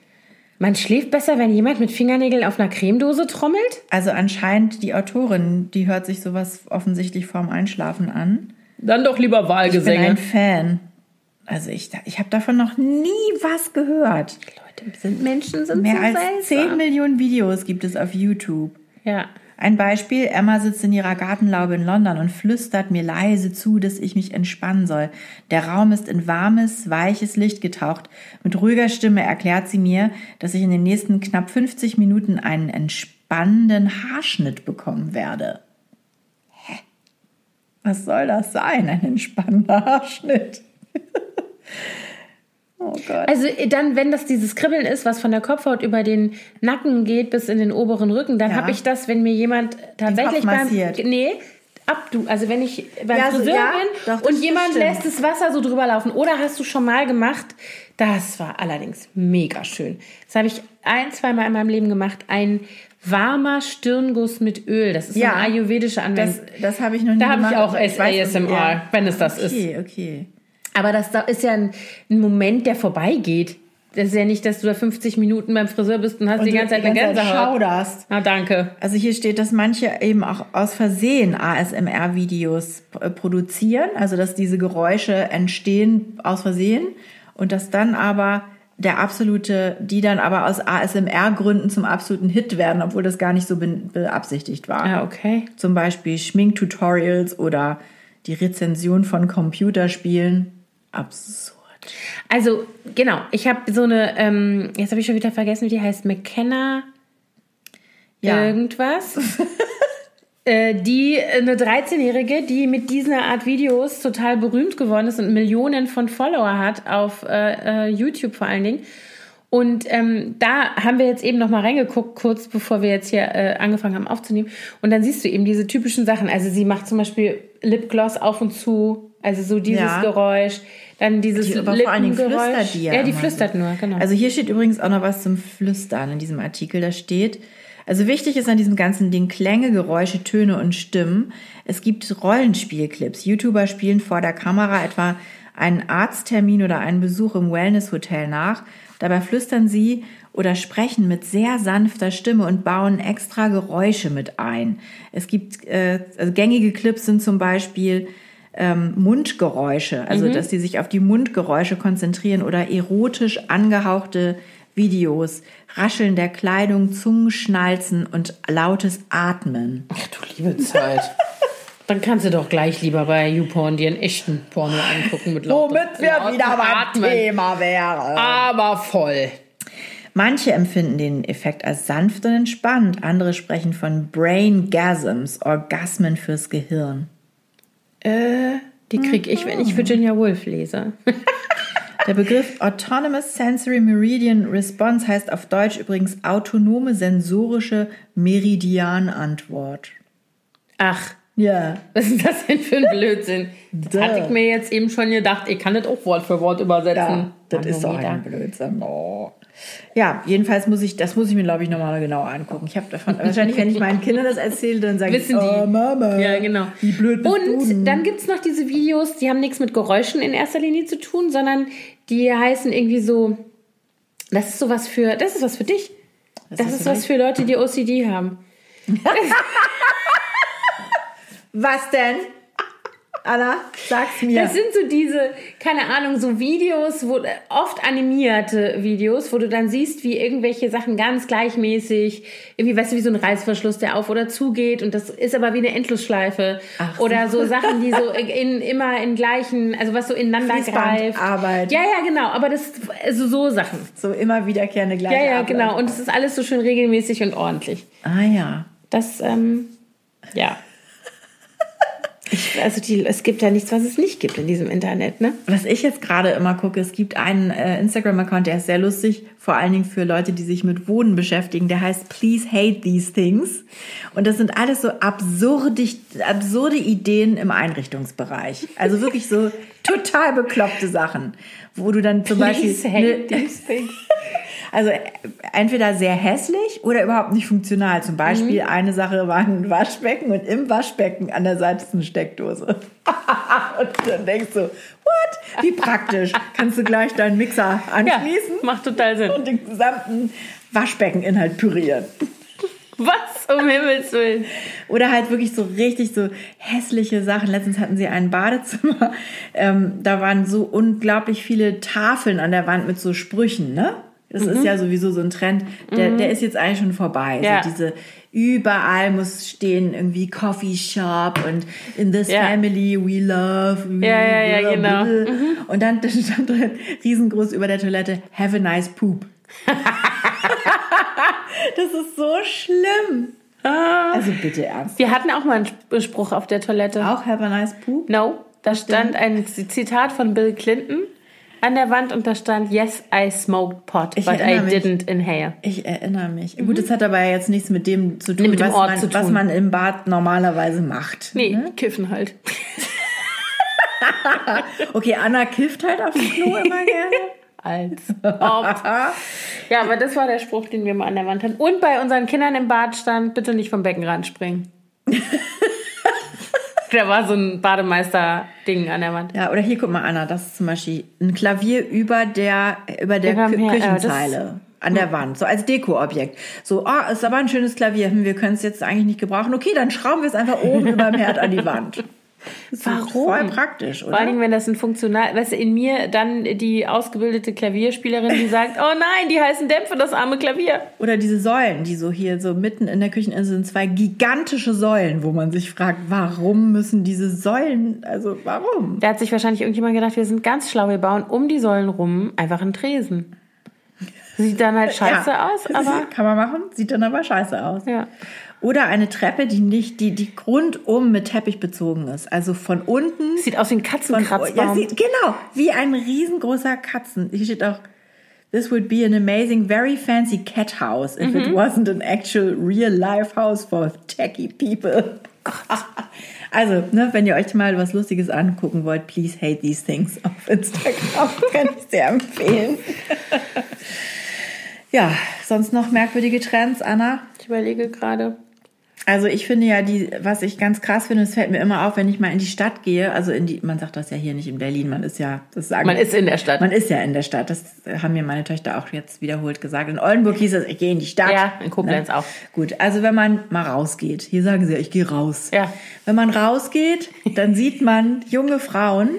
Man schläft besser, wenn jemand mit Fingernägeln auf einer Cremedose trommelt? Also anscheinend die Autorin, die hört sich sowas offensichtlich vorm Einschlafen an. Dann doch lieber Ich bin ein Wahlgesänge. Fan. Also ich, ich habe davon noch nie was gehört. Leute sind Menschen, sind Mehr so als 10 seltsam. Millionen Videos gibt es auf YouTube. Ja. Ein Beispiel, Emma sitzt in ihrer Gartenlaube in London und flüstert mir leise zu, dass ich mich entspannen soll. Der Raum ist in warmes, weiches Licht getaucht. Mit ruhiger Stimme erklärt sie mir, dass ich in den nächsten knapp 50 Minuten einen entspannenden Haarschnitt bekommen werde. Hä? Was soll das sein, ein entspannender Haarschnitt? oh Gott. Also dann, wenn das dieses Kribbeln ist, was von der Kopfhaut über den Nacken geht bis in den oberen Rücken, dann Ja. habe ich das, wenn mir jemand tatsächlich beim nee ab du, also wenn ich beim Ja, so, Friseur ja, bin doch, und jemand stimmt. lässt das Wasser so drüber laufen oder hast du schon mal gemacht? Das war allerdings mega schön. Das habe ich ein, zweimal in meinem Leben gemacht. Ein warmer Stirnguss mit Öl. Das ist Ja, eine ayurvedische Anwendung. Das, das habe ich noch nie da habe gemacht. ich auch aber ich weiß, ASMR, ja. wenn es das ist. Okay, okay. Aber das da ist ja ein, ein Moment, der vorbeigeht. Das ist ja nicht, dass du da 50 Minuten beim Friseur bist und hast die du ganze Zeit eine Gänsehaut. schauderst. Na, danke. Also hier steht, dass manche eben auch aus Versehen ASMR-Videos äh, produzieren, also dass diese Geräusche entstehen aus Versehen und dass dann aber der absolute, die dann aber aus ASMR-Gründen zum absoluten Hit werden, obwohl das gar nicht so be beabsichtigt war. Ah, okay. Zum Beispiel Schminktutorials oder die Rezension von Computerspielen. Absurd. Also, genau. Ich habe so eine, ähm, jetzt habe ich schon wieder vergessen, wie die heißt. McKenna Ja. irgendwas. Äh, die, eine 13-Jährige, die mit dieser Art Videos total berühmt geworden ist und Millionen von Follower hat, auf äh, äh, YouTube vor allen Dingen. Und ähm, da haben wir jetzt eben noch mal reingeguckt, kurz bevor wir jetzt hier äh, angefangen haben aufzunehmen. Und dann siehst du eben diese typischen Sachen. Also sie macht zum Beispiel Lipgloss auf und zu, also so dieses Ja. Geräusch. Dann dieses Die- aber vor allen Dingen flüstert die ja Ja, die immer flüstert nur, genau. Also hier steht übrigens auch noch was zum Flüstern in diesem Artikel. Da steht, also wichtig ist an diesem ganzen Ding Klänge, Geräusche, Töne und Stimmen. Es gibt Rollenspielclips. YouTuber spielen vor der Kamera etwa einen Arzttermin oder einen Besuch im Wellnesshotel nach. Dabei flüstern sie oder sprechen mit sehr sanfter Stimme und bauen extra Geräusche mit ein. Es gibt äh, also gängige Clips sind zum Beispiel ähm, Mundgeräusche, also dass die sich auf die Mundgeräusche konzentrieren oder erotisch angehauchte Videos, Rascheln der Kleidung, Zungenschnalzen und lautes Atmen. Ach du liebe Zeit. Dann kannst du doch gleich lieber bei YouPorn dir einen echten Porno angucken mit lautem, lautem Atmen. Thema wäre. Aber voll. Manche empfinden den Effekt als sanft und entspannt, andere sprechen von Braingasms, Orgasmen fürs Gehirn. Äh, die krieg ich, wenn ich Virginia Woolf lese. Der Begriff Autonomous Sensory Meridian Response heißt auf Deutsch übrigens autonome sensorische Meridianantwort. Ach, Ja. was ist das denn für ein Blödsinn? Das hatte ich mir jetzt eben schon gedacht. Ich kann das auch Wort für Wort übersetzen. Ja, das ist doch Manometer. ein Blödsinn. Oh. Ja, jedenfalls muss ich, das muss ich mir, glaube ich, nochmal genau angucken. Ich habe davon, wahrscheinlich, wenn ich meinen Kindern das erzähle, dann sagen Wissen die, die. oh Mama, Ja, genau. wie blöd bist du Und denn? dann gibt es noch diese Videos, die haben nichts mit Geräuschen in erster Linie zu tun, sondern die heißen irgendwie so, das ist sowas für, das ist was für dich. Das, ist ist was für Leute, die OCD haben. Was denn? Anna, sag's mir. Das sind so diese, keine Ahnung, so Videos, wo oft animierte Videos, wo du dann siehst, wie irgendwelche Sachen ganz gleichmäßig, irgendwie, weißt du, wie so ein Reißverschluss, der auf oder zugeht und das ist aber wie eine Endlosschleife. Ach so. oder so Sachen, die so in, immer in gleichen, also was so ineinander greift. Fließbandarbeit. Ja, ja, genau, aber das, also so Sachen. so immer wiederkehrende gleiche Ja, ja, Arbeit. genau. Und es ist alles so schön regelmäßig und ordentlich. Ah ja. Das, ähm, ja. Ich, also die, es gibt ja nichts, was es nicht gibt in diesem Internet, ne? Was ich jetzt gerade immer gucke, es gibt einen äh, Instagram-Account, der ist sehr lustig, vor allen Dingen für Leute, die sich mit Wohnen beschäftigen. Der heißt Please Hate These Things. Und das sind alles so absurde, absurde Ideen im Einrichtungsbereich. Also wirklich so total bekloppte Sachen, wo du dann zum Beispiel... Please hate these things. Also entweder sehr hässlich oder überhaupt nicht funktional. Zum Beispiel Mhm. eine Sache war ein Waschbecken und im Waschbecken an der Seite ist eine Steckdose. und dann denkst du, what? Wie praktisch. Kannst du gleich deinen Mixer Ja, anschließen macht total Sinn. und den gesamten Waschbeckeninhalt pürieren. Was um Himmels Willen? Oder halt wirklich so richtig so hässliche Sachen. Letztens hatten sie ein Badezimmer. Ähm, da waren so unglaublich viele Tafeln an der Wand mit so Sprüchen, ne? Das ist ja sowieso so ein Trend. Der, der ist jetzt eigentlich schon vorbei. Ja. So diese überall muss stehen irgendwie Coffee Shop und in this Ja. family we love. we Ja, ja, ja, genau. blah. Und dann stand drin riesengroß über der Toilette Have a nice poop. das ist so schlimm. Also bitte ernst. Wir hatten auch mal einen Sp- Spruch auf der Toilette. Auch Have a nice poop? No, da stand ein Zitat von Bill Clinton an der Wand und da stand Yes, I smoked pot, Ich but I mich. didn't inhale. Ich erinnere mich. Gut, das hat aber ja jetzt nichts mit dem zu tun, Nee, dem was, man, zu was tun. man im Bad normalerweise macht. Nee, Ne? kiffen halt. Okay, Anna kifft halt auf dem Klo immer gerne. Als ob. Ja, aber das war der Spruch, den wir mal an der Wand hatten. Und bei unseren Kindern im Bad stand, bitte nicht vom Beckenrand springen. da war so ein Bademeister-Ding an der Wand. Ja, oder hier, guck mal, Anna, das ist zum Beispiel ein Klavier über der, über der Kü hier, äh, Küchenzeile. an der Wand, so als Dekoobjekt. So, ah, ist aber ein schönes Klavier, hm, wir können es jetzt eigentlich nicht gebrauchen. Okay, dann schrauben wir es einfach oben über dem Herd an die Wand. Ist doch Warum? Voll praktisch, Vor oder? Dingen, wenn das ein funktional, weißt du, in mir dann die ausgebildete Klavierspielerin, die sagt, oh nein, die heißen Dämpfe, das arme Klavier. Oder diese Säulen, die so hier so mitten in der Kücheninsel sind, zwei gigantische Säulen, wo man sich fragt, warum müssen diese Säulen, also warum? Da hat sich wahrscheinlich irgendjemand gedacht, wir sind ganz schlau, wir bauen um die Säulen rum einfach einen Tresen. Sieht dann halt scheiße Ja, aus, aber kann man machen, sieht dann aber scheiße aus. ja. Oder eine Treppe, die nicht, die, die rundum mit Teppich bezogen ist. Also von unten. Sieht aus wie ein Von, Katzenkratzbaum. ja, sieht, genau, wie ein riesengroßer Katzen. Hier steht auch, this would be an amazing, very fancy cat house if Mhm. it wasn't an actual real life house for techie people. Also, ne, wenn ihr euch mal was Lustiges angucken wollt, please hate these things auf Instagram. Kann ich sehr empfehlen. ja, sonst noch merkwürdige Trends, Anna? ich überlege gerade. Also ich finde ja, die, was ich ganz krass finde, es fällt mir immer auf, wenn ich mal in die Stadt gehe, also in die, man sagt das ja hier nicht in Berlin, man ist ja, das sagen Man ist in der Stadt. man ist ja in der Stadt, das haben mir meine Töchter auch jetzt wiederholt gesagt. In Oldenburg hieß es, ich gehe in die Stadt. Ja, in Koblenz Ne? auch. Gut, also wenn man mal rausgeht, hier sagen sie ja, ich gehe raus. Ja. Wenn man rausgeht, dann sieht man junge Frauen,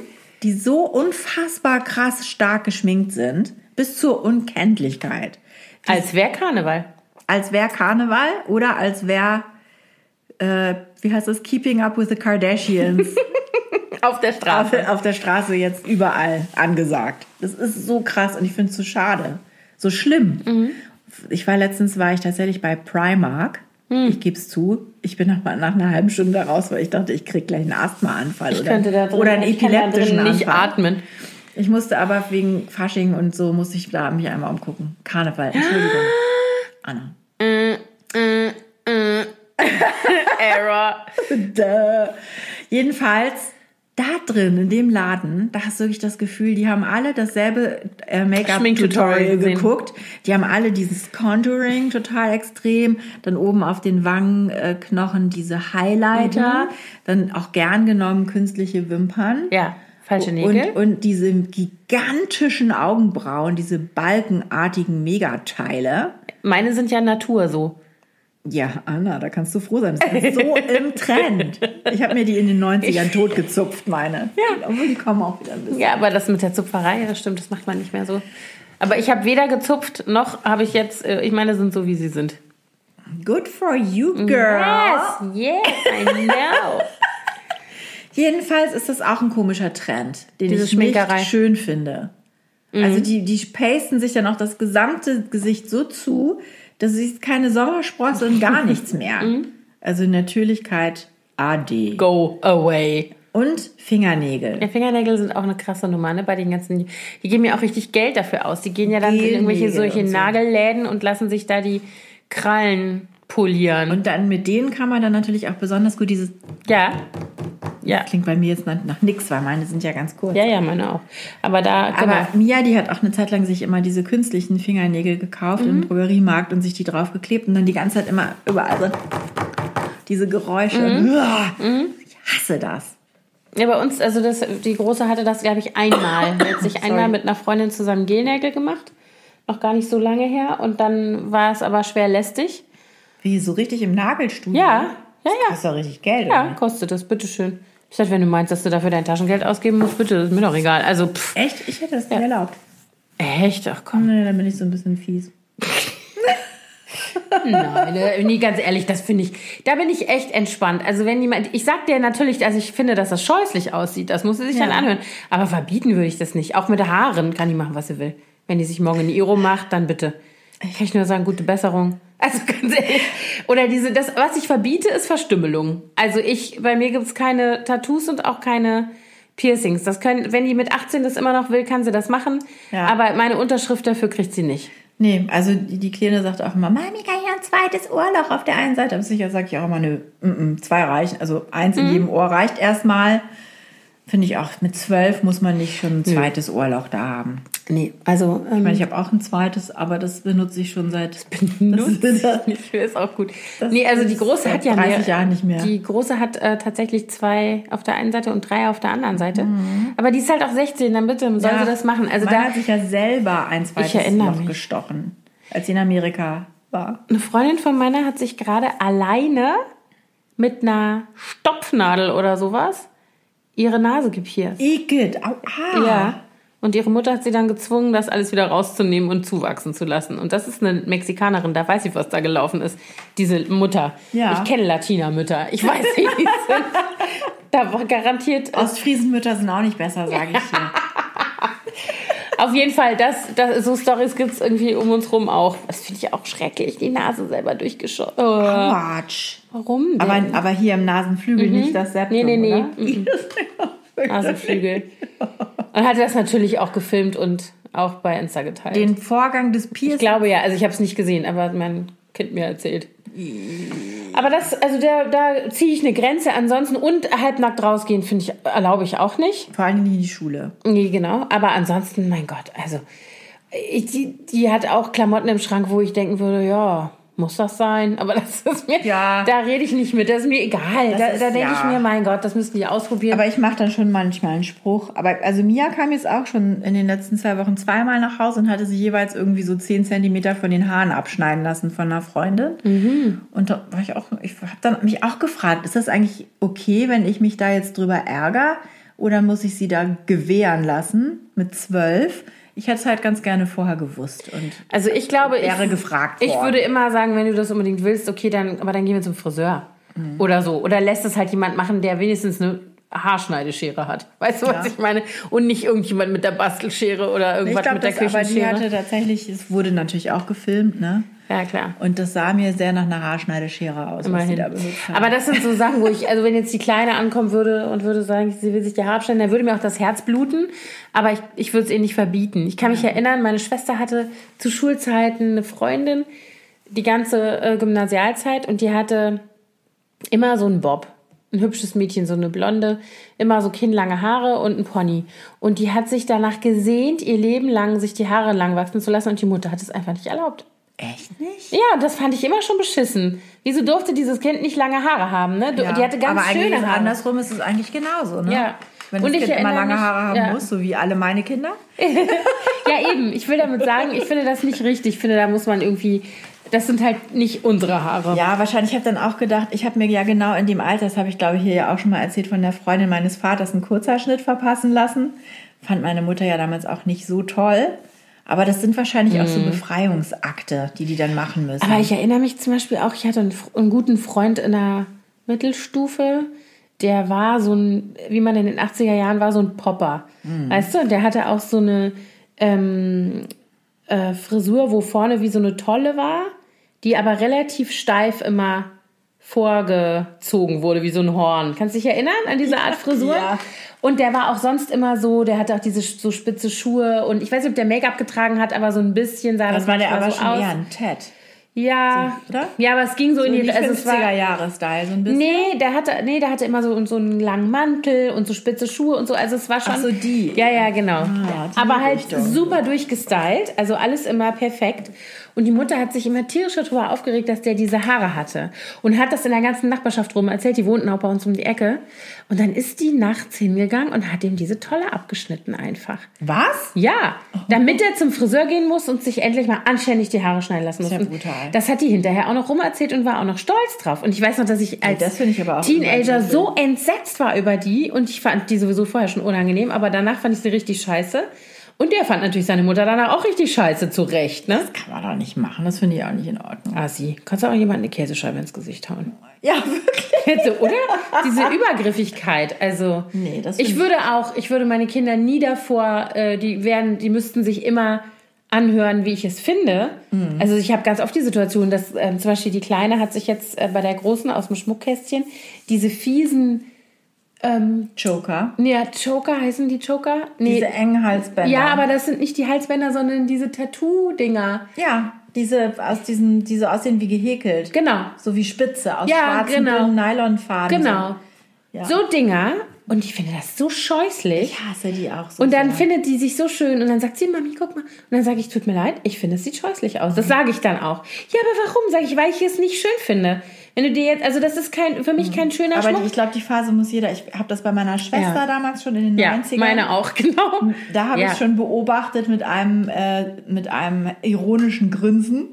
die so unfassbar krass stark geschminkt sind, bis zur Unkenntlichkeit. Als wäre Karneval. Als wäre Karneval oder als wäre, äh, wie heißt das, Keeping Up with the Kardashians Auf der auf, Straße. auf der Straße jetzt überall angesagt. Das ist so krass und ich finde es so schade. So schlimm. Mhm. Ich war letztens, war ich tatsächlich bei Primark. Mhm. Ich gebe es zu. Ich bin nach, nach einer halben Stunde raus, weil ich dachte, ich krieg gleich einen Asthmaanfall Ich oder, könnte da drin, oder einen ich epileptischen drin nicht Anfall. atmen. Ich musste aber wegen Fasching und so, musste ich da mich einmal umgucken. Karneval, Entschuldigung. Anna. Error. Duh. Jedenfalls, da drin, in dem Laden, da hast du wirklich das Gefühl, die haben alle dasselbe äh, Make-up-Tutorial geguckt. Die haben alle dieses Contouring total extrem. Dann oben auf den Wangenknochen diese Highlighter. Dann auch gern genommen künstliche Wimpern. Ja, falsche Nägel. Und, und diese gigantischen Augenbrauen, diese balkenartigen Megateile. Meine sind ja Natur so. Ja, Anna, da kannst du froh sein. Das ist so im Trend. Ich habe mir die in den 90ern totgezupft, meine. Ja. Obwohl die kommen auch wieder ein bisschen. Ja, aber das mit der Zupferei, das stimmt, das macht man nicht mehr so. Aber ich habe weder gezupft, noch habe ich jetzt, äh, ich meine, sind so, wie sie sind. Good for you, girl. Yes, yes, I know. Jedenfalls ist das auch ein komischer Trend, den Diese ich Schminkerei. nicht schön finde. Also die, die pasten sich dann auch das gesamte Gesicht so zu, du siehst keine Sommersprosse und gar nichts mehr. Also Natürlichkeit AD. Go away. Und Fingernägel. Ja, Fingernägel sind auch eine krasse Nummer, ne? Bei den ganzen. Die geben ja auch richtig Geld dafür aus. Die gehen ja dann in irgendwelche Gelnägel solche und so. Nagelläden und lassen sich da die Krallen polieren. Und dann mit denen kann man dann natürlich auch besonders gut dieses. ja. Ja. Klingt bei mir jetzt nach, nix, weil meine sind ja ganz kurz. Ja, ja, meine auch. Aber da, genau. Aber Mia, die hat auch eine Zeit lang sich immer diese künstlichen Fingernägel gekauft Mhm. im Drogeriemarkt und sich die draufgeklebt und dann die ganze Zeit immer überall so diese Geräusche. Mhm. Uah, Ich hasse das. Ja, bei uns, also das, die Große hatte das, glaube ich, einmal. Die hat sich einmal mit einer Freundin zusammen Gelnägel gemacht. Noch gar nicht so lange her. Und dann war es aber schwer lästig. Wie so richtig im Nagelstudio. Ja, ja, Das ja. kostet doch richtig Geld. Ja, oder? kostet das, bitteschön. Ich dachte, wenn du meinst, dass du dafür dein Taschengeld ausgeben musst, bitte, ist mir doch egal. Also, pff, Echt? Ich hätte das nicht erlaubt. echt? Ach komm. Nee, dann bin ich so ein bisschen fies. Nein, ne, nee, ganz ehrlich, das finde ich, da bin ich echt entspannt. Also wenn jemand, ich sag dir natürlich, also ich finde, dass das scheußlich aussieht, das muss sie sich Ja. dann anhören. Aber verbieten würde ich das nicht. Auch mit Haaren kann die machen, was sie will. Wenn die sich morgen in Iro macht, dann bitte. Kann ich nur sagen, gute Besserung. Also ganz ehrlich. Oder diese, das, was ich verbiete, ist Verstümmelung. Also ich, bei mir gibt's keine Tattoos und auch keine Piercings. Das können, wenn die mit 18 das immer noch will, kann sie das machen. Ja. Aber meine Unterschrift dafür kriegt sie nicht. Nee, also die, die Kleine sagt auch immer, Mami, kann ich ein zweites Ohrloch auf der einen Seite? Aber sicher sage ich auch immer, nö, mm, mm, zwei reichen. Also eins Mhm. in jedem Ohr reicht erstmal. Finde ich auch, mit zwölf muss man nicht schon ein zweites Ohrloch da haben. Nee, also ähm, Ich meine, ich habe auch ein zweites, aber das benutze ich schon seit benutze das ich nicht mehr, ist auch gut. Das nee, also die ist große hat ja 30 Jahren nicht mehr. Die große hat äh, tatsächlich zwei auf der einen Seite und drei auf der anderen Seite. Aber die ist halt auch 16, dann bitte soll Ja, sie das machen. Also da hat sich ja selber ein zweites Loch mich. gestochen, als sie in Amerika war. eine Freundin von meiner hat sich gerade alleine mit einer Stopfnadel oder sowas ihre Nase gepierst. Igitt, au, ah. Ja. Und ihre Mutter hat sie dann gezwungen, das alles wieder rauszunehmen und zuwachsen zu lassen. Und das ist eine Mexikanerin, da weiß ich, was da gelaufen ist. Diese Mutter. Ja. Ich kenne Latina-Mütter. Ich weiß nicht, wie die sind. Da war garantiert. Ostfriesenmütter sind auch nicht besser, sage ich dir. Auf jeden Fall, das, das, so Stories gibt es irgendwie um uns rum auch. Das finde ich auch schrecklich, die Nase selber durchgeschossen. Oh, Quatsch. warum denn? Aber, aber hier im Nasenflügel nicht das Septum, nee, nee, nee. oder? Mhm. Nasenflügel. Und hatte das natürlich auch gefilmt und auch bei Insta geteilt. Den Vorgang des Ich Piercings. glaube ja, also ich habe es nicht gesehen, aber hat mein Kind mir erzählt. Aber das, also da, da ziehe ich eine Grenze. Ansonsten und halbnackt rausgehen, finde ich, erlaube ich auch nicht. Vor allem in die Schule. Nee, genau. Aber ansonsten, mein Gott, also ich, die, die hat auch Klamotten im Schrank, wo ich denken würde, ja, muss das sein? Aber das ist mir, Ja. da rede ich nicht mit, das ist mir egal. Das Da, da denke ich ja. mir, mein Gott, das müssen die ausprobieren. Aber ich mache dann schon manchmal einen Spruch. Aber also Mia kam jetzt auch schon in den letzten zwei Wochen zweimal nach Hause und hatte sie jeweils irgendwie so 10 Zentimeter von den Haaren abschneiden lassen von einer Freundin. Mhm. Und da war ich auch, ich habe dann mich auch gefragt, ist das eigentlich okay, wenn ich mich da jetzt drüber ärgere? Oder muss ich sie da gewähren lassen mit zwölf? Ich hätte es halt ganz gerne vorher gewusst. Und Also ich glaube, Wäre ich, gefragt Ich worden. würde immer sagen, wenn du das unbedingt willst, okay, dann, aber dann gehen wir zum Friseur Mhm. oder so. Oder lässt es halt jemand machen, der wenigstens eine Haarschneideschere hat. Weißt du, was Ja. ich meine? Und nicht irgendjemand mit der Bastelschere oder ich irgendwas glaube, mit der das aber die Küchenschere. hatte tatsächlich, es wurde natürlich auch gefilmt, ne? Ja, klar. Und das sah mir sehr nach einer Haarschneideschere aus, was sie Immerhin. da. Aber das sind so Sachen, wo ich, also wenn jetzt die Kleine ankommen würde und würde sagen, sie will sich die Haare abschneiden, dann würde mir auch das Herz bluten. Aber ich, ich würde es ihr nicht verbieten. Ich kann mich erinnern, meine Schwester hatte zu Schulzeiten eine Freundin, die ganze äh, Gymnasialzeit, und die hatte immer so einen Bob. Ein hübsches Mädchen, so eine Blonde, immer so kinnlange Haare und ein Pony. Und die hat sich danach gesehnt, ihr Leben lang sich die Haare lang wachsen zu lassen und die Mutter hat es einfach nicht erlaubt. Echt nicht? Ja, das fand ich immer schon beschissen. Wieso durfte dieses Kind nicht lange Haare haben? Ne? Du- Die hatte ganz aber schöne Haare. andersrum ist es eigentlich genauso, ne? Ja. Wenn Und das ich Kind immer lange mich- Haare haben ja. muss, so wie alle meine Kinder. Ja, eben. Ich will damit sagen, ich finde das nicht richtig. Ich finde, da muss man irgendwie. Das sind halt nicht unsere Haare. Ja, wahrscheinlich. Ich habe dann auch gedacht, ich habe mir ja genau in dem Alter, das habe ich glaube ich hier ja auch schon mal erzählt, von der Freundin meines Vaters einen Kurzhaarschnitt verpassen lassen. Fand meine Mutter ja damals auch nicht so toll. Aber das sind wahrscheinlich auch so Befreiungsakte, die die dann machen müssen. Mhm. Aber ich erinnere mich zum Beispiel auch, ich hatte einen, einen guten Freund in der Mittelstufe, der war so ein, wie man in den 80er Jahren war, so ein Popper. Weißt du, der hatte auch so eine ähm, äh, Frisur, wo vorne wie so eine Tolle war, die aber relativ steif immer vorgezogen wurde, wie so ein Horn. Kannst du dich erinnern an diese Art Frisur? Ja. Und der war auch sonst immer so, der hatte auch diese so spitze Schuhe und ich weiß nicht, ob der Make-up getragen hat, aber so ein bisschen sah Das war der aber so schon aus. eher ein Ted. Ja, So, oder? ja, aber es ging so, So in die, also es war, 50er-Jahre-Style, so ein bisschen. Nee, der hatte, nee, der hatte immer so, so einen langen Mantel und so spitze Schuhe und so. Also es war schon. Ach so, die. Ja, ja, genau. Ah, Aber halt Richtung. super durchgestylt. Also alles immer perfekt. Und die Mutter hat sich immer tierisch darüber aufgeregt, dass der diese Haare hatte. Und hat das in der ganzen Nachbarschaft rum erzählt. Die wohnten auch bei uns um die Ecke. Und dann ist die nachts hingegangen und hat ihm diese Tolle abgeschnitten einfach. Was? Ja, damit er zum Friseur gehen muss und sich endlich mal anständig die Haare schneiden lassen muss. ist ja brutal. Das hat die hinterher auch noch rumerzählt und war auch noch stolz drauf. Und ich weiß noch, dass ich als das finde ich Teenager so entsetzt war über die und ich fand die sowieso vorher schon unangenehm, aber danach fand ich sie richtig scheiße. Und der fand natürlich seine Mutter danach auch richtig scheiße, zu Recht, ne? Kann man doch nicht machen, das finde ich auch nicht in Ordnung. Assi. Kannst du auch jemanden eine Käsescheibe ins Gesicht hauen? Ja, wirklich. So, oder? Diese Übergriffigkeit. Also, Nee, das ich würde auch, ich würde meine Kinder nie davor, äh, die werden, die müssten sich immer anhören, wie ich es finde. Mhm. Also ich habe ganz oft die Situation, dass ähm, zum Beispiel die Kleine hat sich jetzt äh, bei der Großen aus dem Schmuckkästchen diese fiesen, Joker. nee, Choker heißen die Choker? Nee. Diese engen Halsbänder. ja, aber das sind nicht die Halsbänder, sondern diese Tattoo-Dinger. Ja, diese aus diesen, die so aussehen wie gehäkelt. Genau. So wie Spitze aus Ja, schwarzen genau. Nylonfaden. Genau. So. Ja. So Dinger. Und ich finde das so scheußlich. Ich hasse die auch so. Und dann sehr. findet die sich so schön und dann sagt sie, Mami, guck mal. Und dann sage ich, tut mir leid, ich finde, es sieht scheußlich aus. Das sage ich dann auch. Ja, aber warum? Sage ich, weil ich es nicht schön finde. Wenn du dir jetzt, also das ist kein, für mich kein schöner Mhm. Aber Schmuck. ich glaube, die Phase muss jeder. Ich habe das bei meiner Schwester Ja. damals schon in den ja, 90ern. meine auch, genau. Da habe ja. ich schon beobachtet mit einem, äh, mit einem ironischen Grinsen.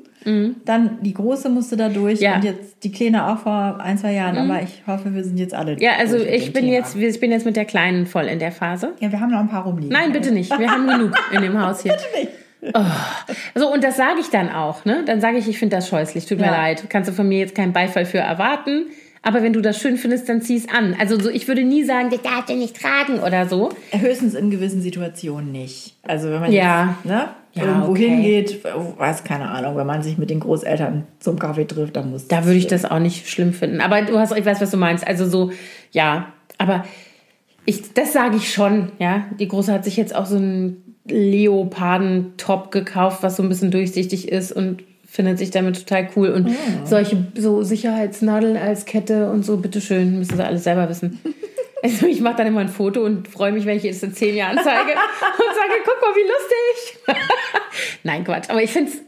Dann die Große musste da durch Mhm. Ja. Mhm. und jetzt die Kleine auch vor ein, zwei Jahren. Aber ich hoffe, wir sind jetzt alle Ja, also ich bin Thema. jetzt, ich bin jetzt mit der Kleinen voll in der Phase. Ja, wir haben noch ein paar rumliegen. Nein, bitte nicht. Wir haben genug in dem Haus hier. Oh. So, und das sage ich dann auch, ne? Dann sage ich, ich finde das scheußlich, tut mir Ja. leid. Kannst du von mir jetzt keinen Beifall für erwarten. Aber wenn du das schön findest, dann zieh es an. Also so, ich würde nie sagen, das darfst du nicht tragen oder so. Höchstens in gewissen Situationen nicht. Also wenn man Ja. jetzt, ne, Ja, irgendwo okay. hingeht, weiß keine Ahnung, wenn man sich mit den Großeltern zum Kaffee trifft, dann muss Da würde ich das auch nicht schlimm finden. Aber du hast, ich weiß, was du meinst. Also so, ja. Aber ich, das sage ich schon, ja. Die Große hat sich jetzt auch so einen Leoparden-Top gekauft, was so ein bisschen durchsichtig ist und findet sich damit total cool. Und solche so Sicherheitsnadeln als Kette und so, bitteschön, müssen sie alles selber wissen. Also ich mache dann immer ein Foto und freue mich, wenn ich es in zehn Jahren zeige und sage, guck mal, wie lustig. Nein, Quatsch. Aber ich finde es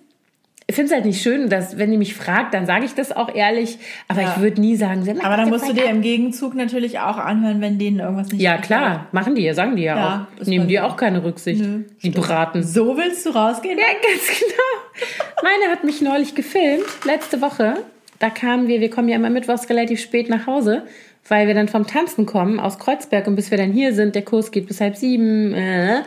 ich finde es halt nicht schön, dass, wenn die mich fragt, dann sage ich das auch ehrlich. Aber Ja. ich würde nie sagen, Aber dann musst du dir im Gegenzug natürlich auch anhören, wenn denen irgendwas nicht Ja, klar, machen die ja, sagen die ja, Ja, auch. Nehmen die auch keine Rücksicht. die braten. So willst du rausgehen? Ja, ganz genau. Meine hat mich neulich gefilmt, letzte Woche. Da kamen wir, wir kommen ja immer mittwochs relativ spät nach Hause, weil wir dann vom Tanzen kommen aus Kreuzberg und bis wir dann hier sind, der Kurs geht bis halb sieben, äh,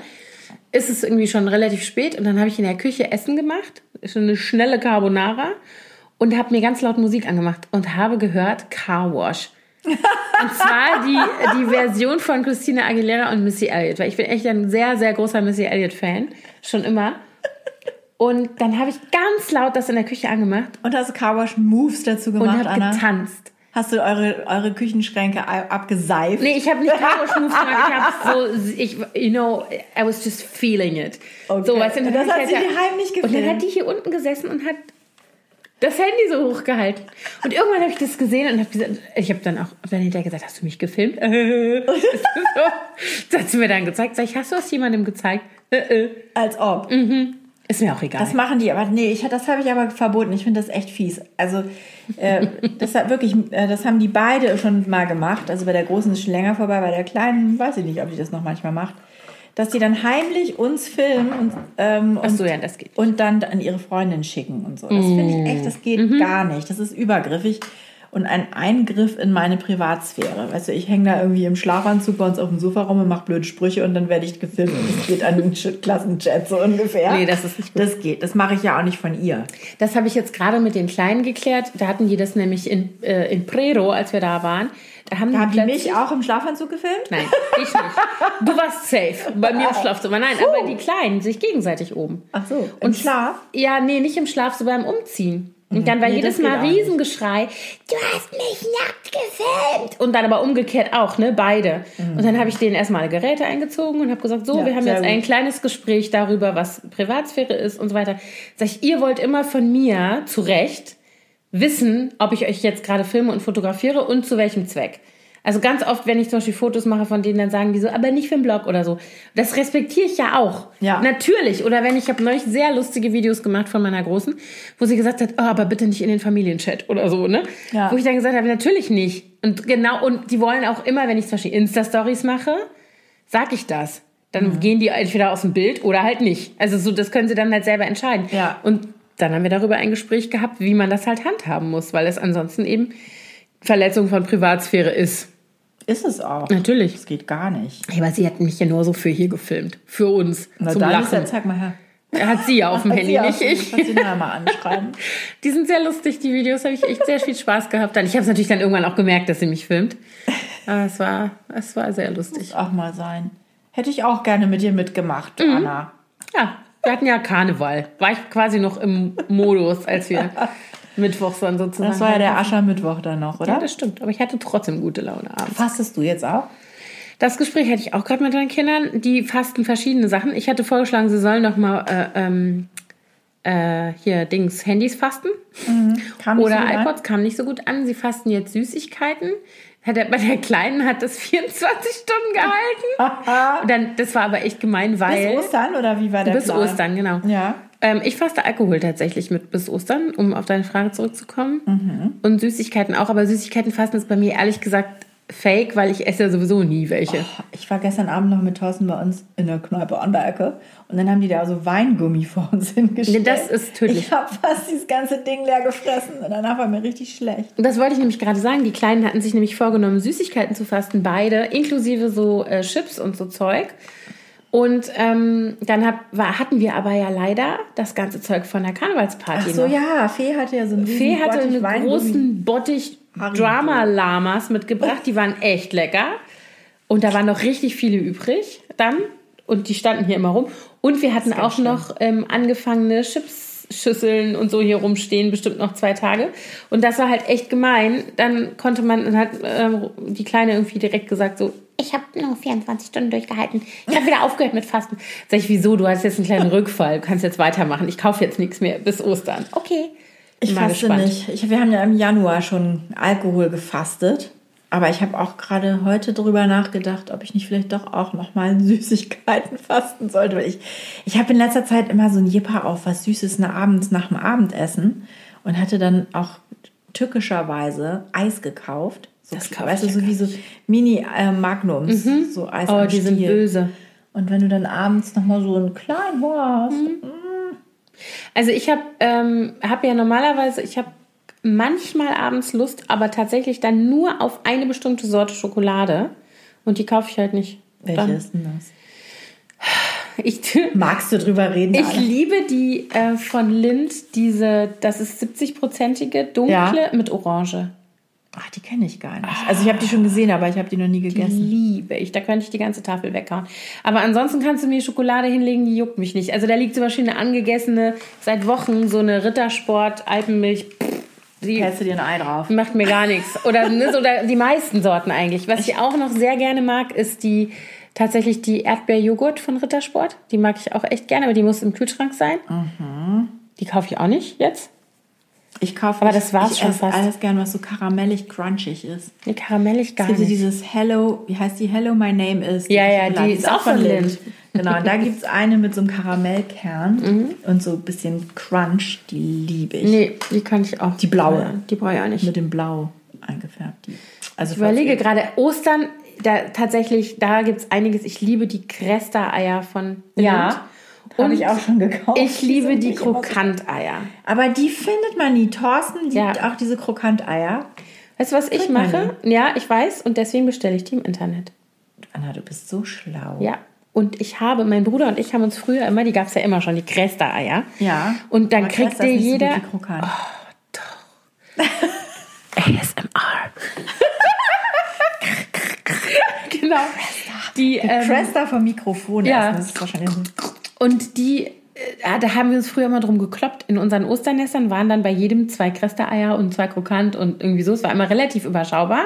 ist es irgendwie schon relativ spät und dann habe ich in der Küche Essen gemacht, schon eine schnelle Carbonara und habe mir ganz laut Musik angemacht und habe gehört Car Wash. Und zwar die, die Version von Christina Aguilera und Missy Elliott, weil ich bin echt ein sehr, sehr großer Missy Elliott-Fan, schon immer. Und dann habe ich ganz laut das in der Küche angemacht Und hast du Carwash Moves dazu und gemacht, habe Anna? getanzt. Hast du eure, eure Küchenschränke abgeseift? Nee, ich habe nicht Caro-Schmuf gemacht, ich habe so, ich, you know, I was just feeling it. Okay. So, weißt du, und Das hat ich sie da- heimlich Und dann gefilmt. hat die hier unten gesessen und hat das Handy so hochgehalten. Und irgendwann habe ich das gesehen und habe gesagt, ich habe dann auch dann hinterher gesagt, hast du mich gefilmt? so. Das hat sie mir dann gezeigt. Sag ich, hast du das jemandem gezeigt? Äh, äh. Als ob. Ist mir auch egal. Das machen die, aber nee, ich, das habe ich aber verboten. Ich finde das echt fies. Also, äh, das hat wirklich, äh, das haben die beide schon mal gemacht. Also bei der Großen ist schon länger vorbei, bei der Kleinen weiß ich nicht, ob die das noch manchmal macht. Dass die dann heimlich uns filmen und, ähm, und, so, ja, und dann an ihre Freundin schicken und so. Das finde ich echt, das geht Mhm. gar nicht. Das ist übergriffig und ein Eingriff in meine Privatsphäre. Weißt du, ich hänge da irgendwie im Schlafanzug bei uns auf dem Sofa rum und mache blöde Sprüche und dann werde ich gefilmt und es geht an den Klassenchat so ungefähr. Nee, das ist nicht gut. Das geht. Das mache ich ja auch nicht von ihr. Das habe ich jetzt gerade mit den Kleinen geklärt. Da hatten die das nämlich in, äh, in Prero, als wir da waren. Da haben, Da haben die mich auch im Schlafanzug gefilmt? Nein, ich nicht. Du warst safe bei mir im Schlafzimmer. Nein, aber die Kleinen sich gegenseitig oben. Ach so, im Schlaf? Ja, nee, nicht im Schlaf, so beim Umziehen. Und dann war Nee, jedes Mal. Riesengeschrei, du hast mich nackt gefilmt. Und dann aber umgekehrt auch, ne, beide. Und dann habe ich denen erstmal Geräte eingezogen und habe gesagt, so, Ja, wir haben jetzt gut. ein kleines Gespräch darüber, was Privatsphäre ist und so weiter. Sag ich, ihr wollt immer von mir, zu Recht, wissen, ob ich euch jetzt gerade filme und fotografiere und zu welchem Zweck. Also ganz oft, wenn ich zum Beispiel Fotos mache von denen, dann sagen die so, aber nicht für den Blog oder so. Das respektiere ich ja auch. Ja. Natürlich. Oder wenn ich habe neulich sehr lustige Videos gemacht von meiner Großen, wo sie gesagt hat, oh, aber bitte nicht in den Familienchat oder so, ne? Ja. Wo ich dann gesagt habe, natürlich nicht. Und genau, und die wollen auch immer, wenn ich zum Beispiel Insta-Stories mache, sag ich das. Dann Mhm. gehen die entweder aus dem Bild oder halt nicht. Also so, das können sie dann halt selber entscheiden. Ja. Und dann haben wir darüber ein Gespräch gehabt, wie man das halt handhaben muss, weil es ansonsten eben Verletzung von Privatsphäre ist. Ist es auch. Natürlich. Das geht gar nicht. Ja, aber sie hat mich ja nur so für hier gefilmt. Für uns. Na zum dann ist ja, Lachen. zeig mal her. Hat sie ja auf dem Handy, nicht ich. Kannst du mal anschreiben. Die sind sehr lustig, die Videos. Habe ich echt sehr viel Spaß gehabt. Dann. Ich habe es natürlich dann irgendwann auch gemerkt, dass sie mich filmt. Aber es war, es war sehr lustig. Muss auch mal sein. Hätte ich auch gerne mit dir mitgemacht, Mhm. Anna. Ja, wir hatten ja Karneval. War ich quasi noch im Modus, als wir mittwochs dann sozusagen. Das war ja der Aschermittwoch dann noch, oder? Ja, das stimmt. Aber ich hatte trotzdem gute Laune abends. Fastest du jetzt auch? Das Gespräch hatte ich auch gerade mit meinen Kindern. Die fasten verschiedene Sachen. Ich hatte vorgeschlagen, sie sollen noch mal äh, ähm, äh, hier Dings Handys fasten nicht oder so an? iPods. Kam nicht so gut an. Sie fasten jetzt Süßigkeiten. Hat bei der Kleinen hat das 24 Stunden gehalten. Dann, das war aber echt gemein, weil Bis Ostern oder wie war der bis Plan? Ostern genau. Ja. Ähm, ich faste Alkohol tatsächlich mit bis Ostern, um auf deine Frage zurückzukommen. Mhm. Und Süßigkeiten auch, aber Süßigkeiten fasten ist bei mir ehrlich gesagt fake, weil ich esse ja sowieso nie welche. Ich war gestern Abend noch mit Thorsten bei uns in der Kneipe an der Ecke und dann haben die da so Weingummi vor uns hingestellt. Nee, das ist tödlich. Ich habe fast dieses ganze Ding leer gefressen und danach war mir richtig schlecht. Das wollte ich nämlich gerade sagen. Die Kleinen hatten sich nämlich vorgenommen, Süßigkeiten zu fasten, beide, inklusive so äh, Chips und so Zeug. Und ähm, dann hab, war, hatten wir aber ja leider das ganze Zeug von der Karnevalsparty Ach so, noch. ja, Fee hatte ja so einen Fee hatte Bottich einen Weingummi. großen Bottich. Drama-Lamas mitgebracht. Die waren echt lecker. Und da waren noch richtig viele übrig dann. Und die standen hier immer rum. Und wir hatten auch noch ähm, angefangene Chips-Schüsseln und so hier rumstehen, bestimmt noch zwei Tage. Und das war halt echt gemein. Dann konnte man, dann hat ähm, die Kleine irgendwie direkt gesagt so, ich habe nur 24 Stunden durchgehalten. Ich habe wieder aufgehört mit Fasten. Sag ich, wieso? Du hast jetzt einen kleinen Rückfall. Du kannst jetzt weitermachen. Ich kaufe jetzt nichts mehr bis Ostern. Okay. Ich Mal faste gespannt. nicht. Ich, wir haben ja im Januar schon Alkohol gefastet. Aber ich habe auch gerade heute drüber nachgedacht, ob ich nicht vielleicht doch auch nochmal Süßigkeiten fasten sollte. Weil ich, ich habe in letzter Zeit immer so ein Jipper auf was Süßes nach abends, nach dem Abendessen und hatte dann auch tückischerweise Eis gekauft. So, Das kauf weißt du, so wie so Mini-Magnums, so Eis Oh, die sind böse. Und wenn du dann abends nochmal so einen kleinen hast, Also ich habe ähm, hab ja normalerweise, ich habe manchmal abends Lust, aber tatsächlich dann nur auf eine bestimmte Sorte Schokolade. Und die kaufe ich halt nicht. welche Dann, ist denn das? ich, Magst du drüber reden? ich Anna? liebe die äh, von Lind, diese, das ist 70-prozentige, dunkle Ja. mit Orange. Ach, die kenne ich gar nicht. Also ich habe die schon gesehen, aber ich habe die noch nie Die gegessen. liebe ich. Da könnte ich die ganze Tafel weghauen. Aber ansonsten kannst du mir Schokolade hinlegen, die juckt mich nicht. Also da liegt zum Beispiel eine angegessene, seit Wochen so eine Rittersport, Alpenmilch. Pff, Die Hältst du dir ein Ei drauf? macht mir gar nichts. Oder, ne, so, oder die meisten Sorten eigentlich. Was ich auch noch sehr gerne mag, ist die tatsächlich die Erdbeerjoghurt von Rittersport. Die mag ich auch echt gerne, aber die muss im Kühlschrank sein. Mhm. Die kaufe ich auch nicht jetzt. Ich kaufe Aber das war's ich schon fast. alles gern, was so karamellig crunchig ist. Die karamellig gar Es gibt so nicht. dieses Hello, wie heißt die? Hello, my name is. Ja, ja, Schokolade. die ist auch von Lindt. Genau, da gibt es eine mit so einem Karamellkern Mhm. und so ein bisschen Crunch, die liebe ich. Nee, die kann ich auch. Die blaue. Ja, Die brauche ich auch nicht. Mit dem Blau eingefärbt. Die. Also Ich überlege ihr- gerade, Ostern, da tatsächlich, da gibt es einiges. Ich liebe die Cresta-Eier von Ja, habe ich auch schon gekauft. Ich liebe die so- Krokanteier. Aber die findet man nie. Thorsten liebt Ja. auch diese Krokanteier. Weißt du, was ich mache? Ja, ich weiß und deswegen bestelle ich die im Internet. Anna, du bist so schlau. Ja. Und ich habe, mein Bruder und ich haben uns früher immer, die gab es ja immer schon, die Cresta-Eier. Ja. Und dann kriegt dir so jeder. gut wie Krokant. ASMR. genau. Die, ähm, Cresta vom Mikrofon ja. Das ist wahrscheinlich so. Und die äh, da haben wir uns früher immer drum gekloppt. In unseren Osternestern waren dann bei jedem zwei Krestereier und zwei Krokant und irgendwie so. Es war immer relativ überschaubar.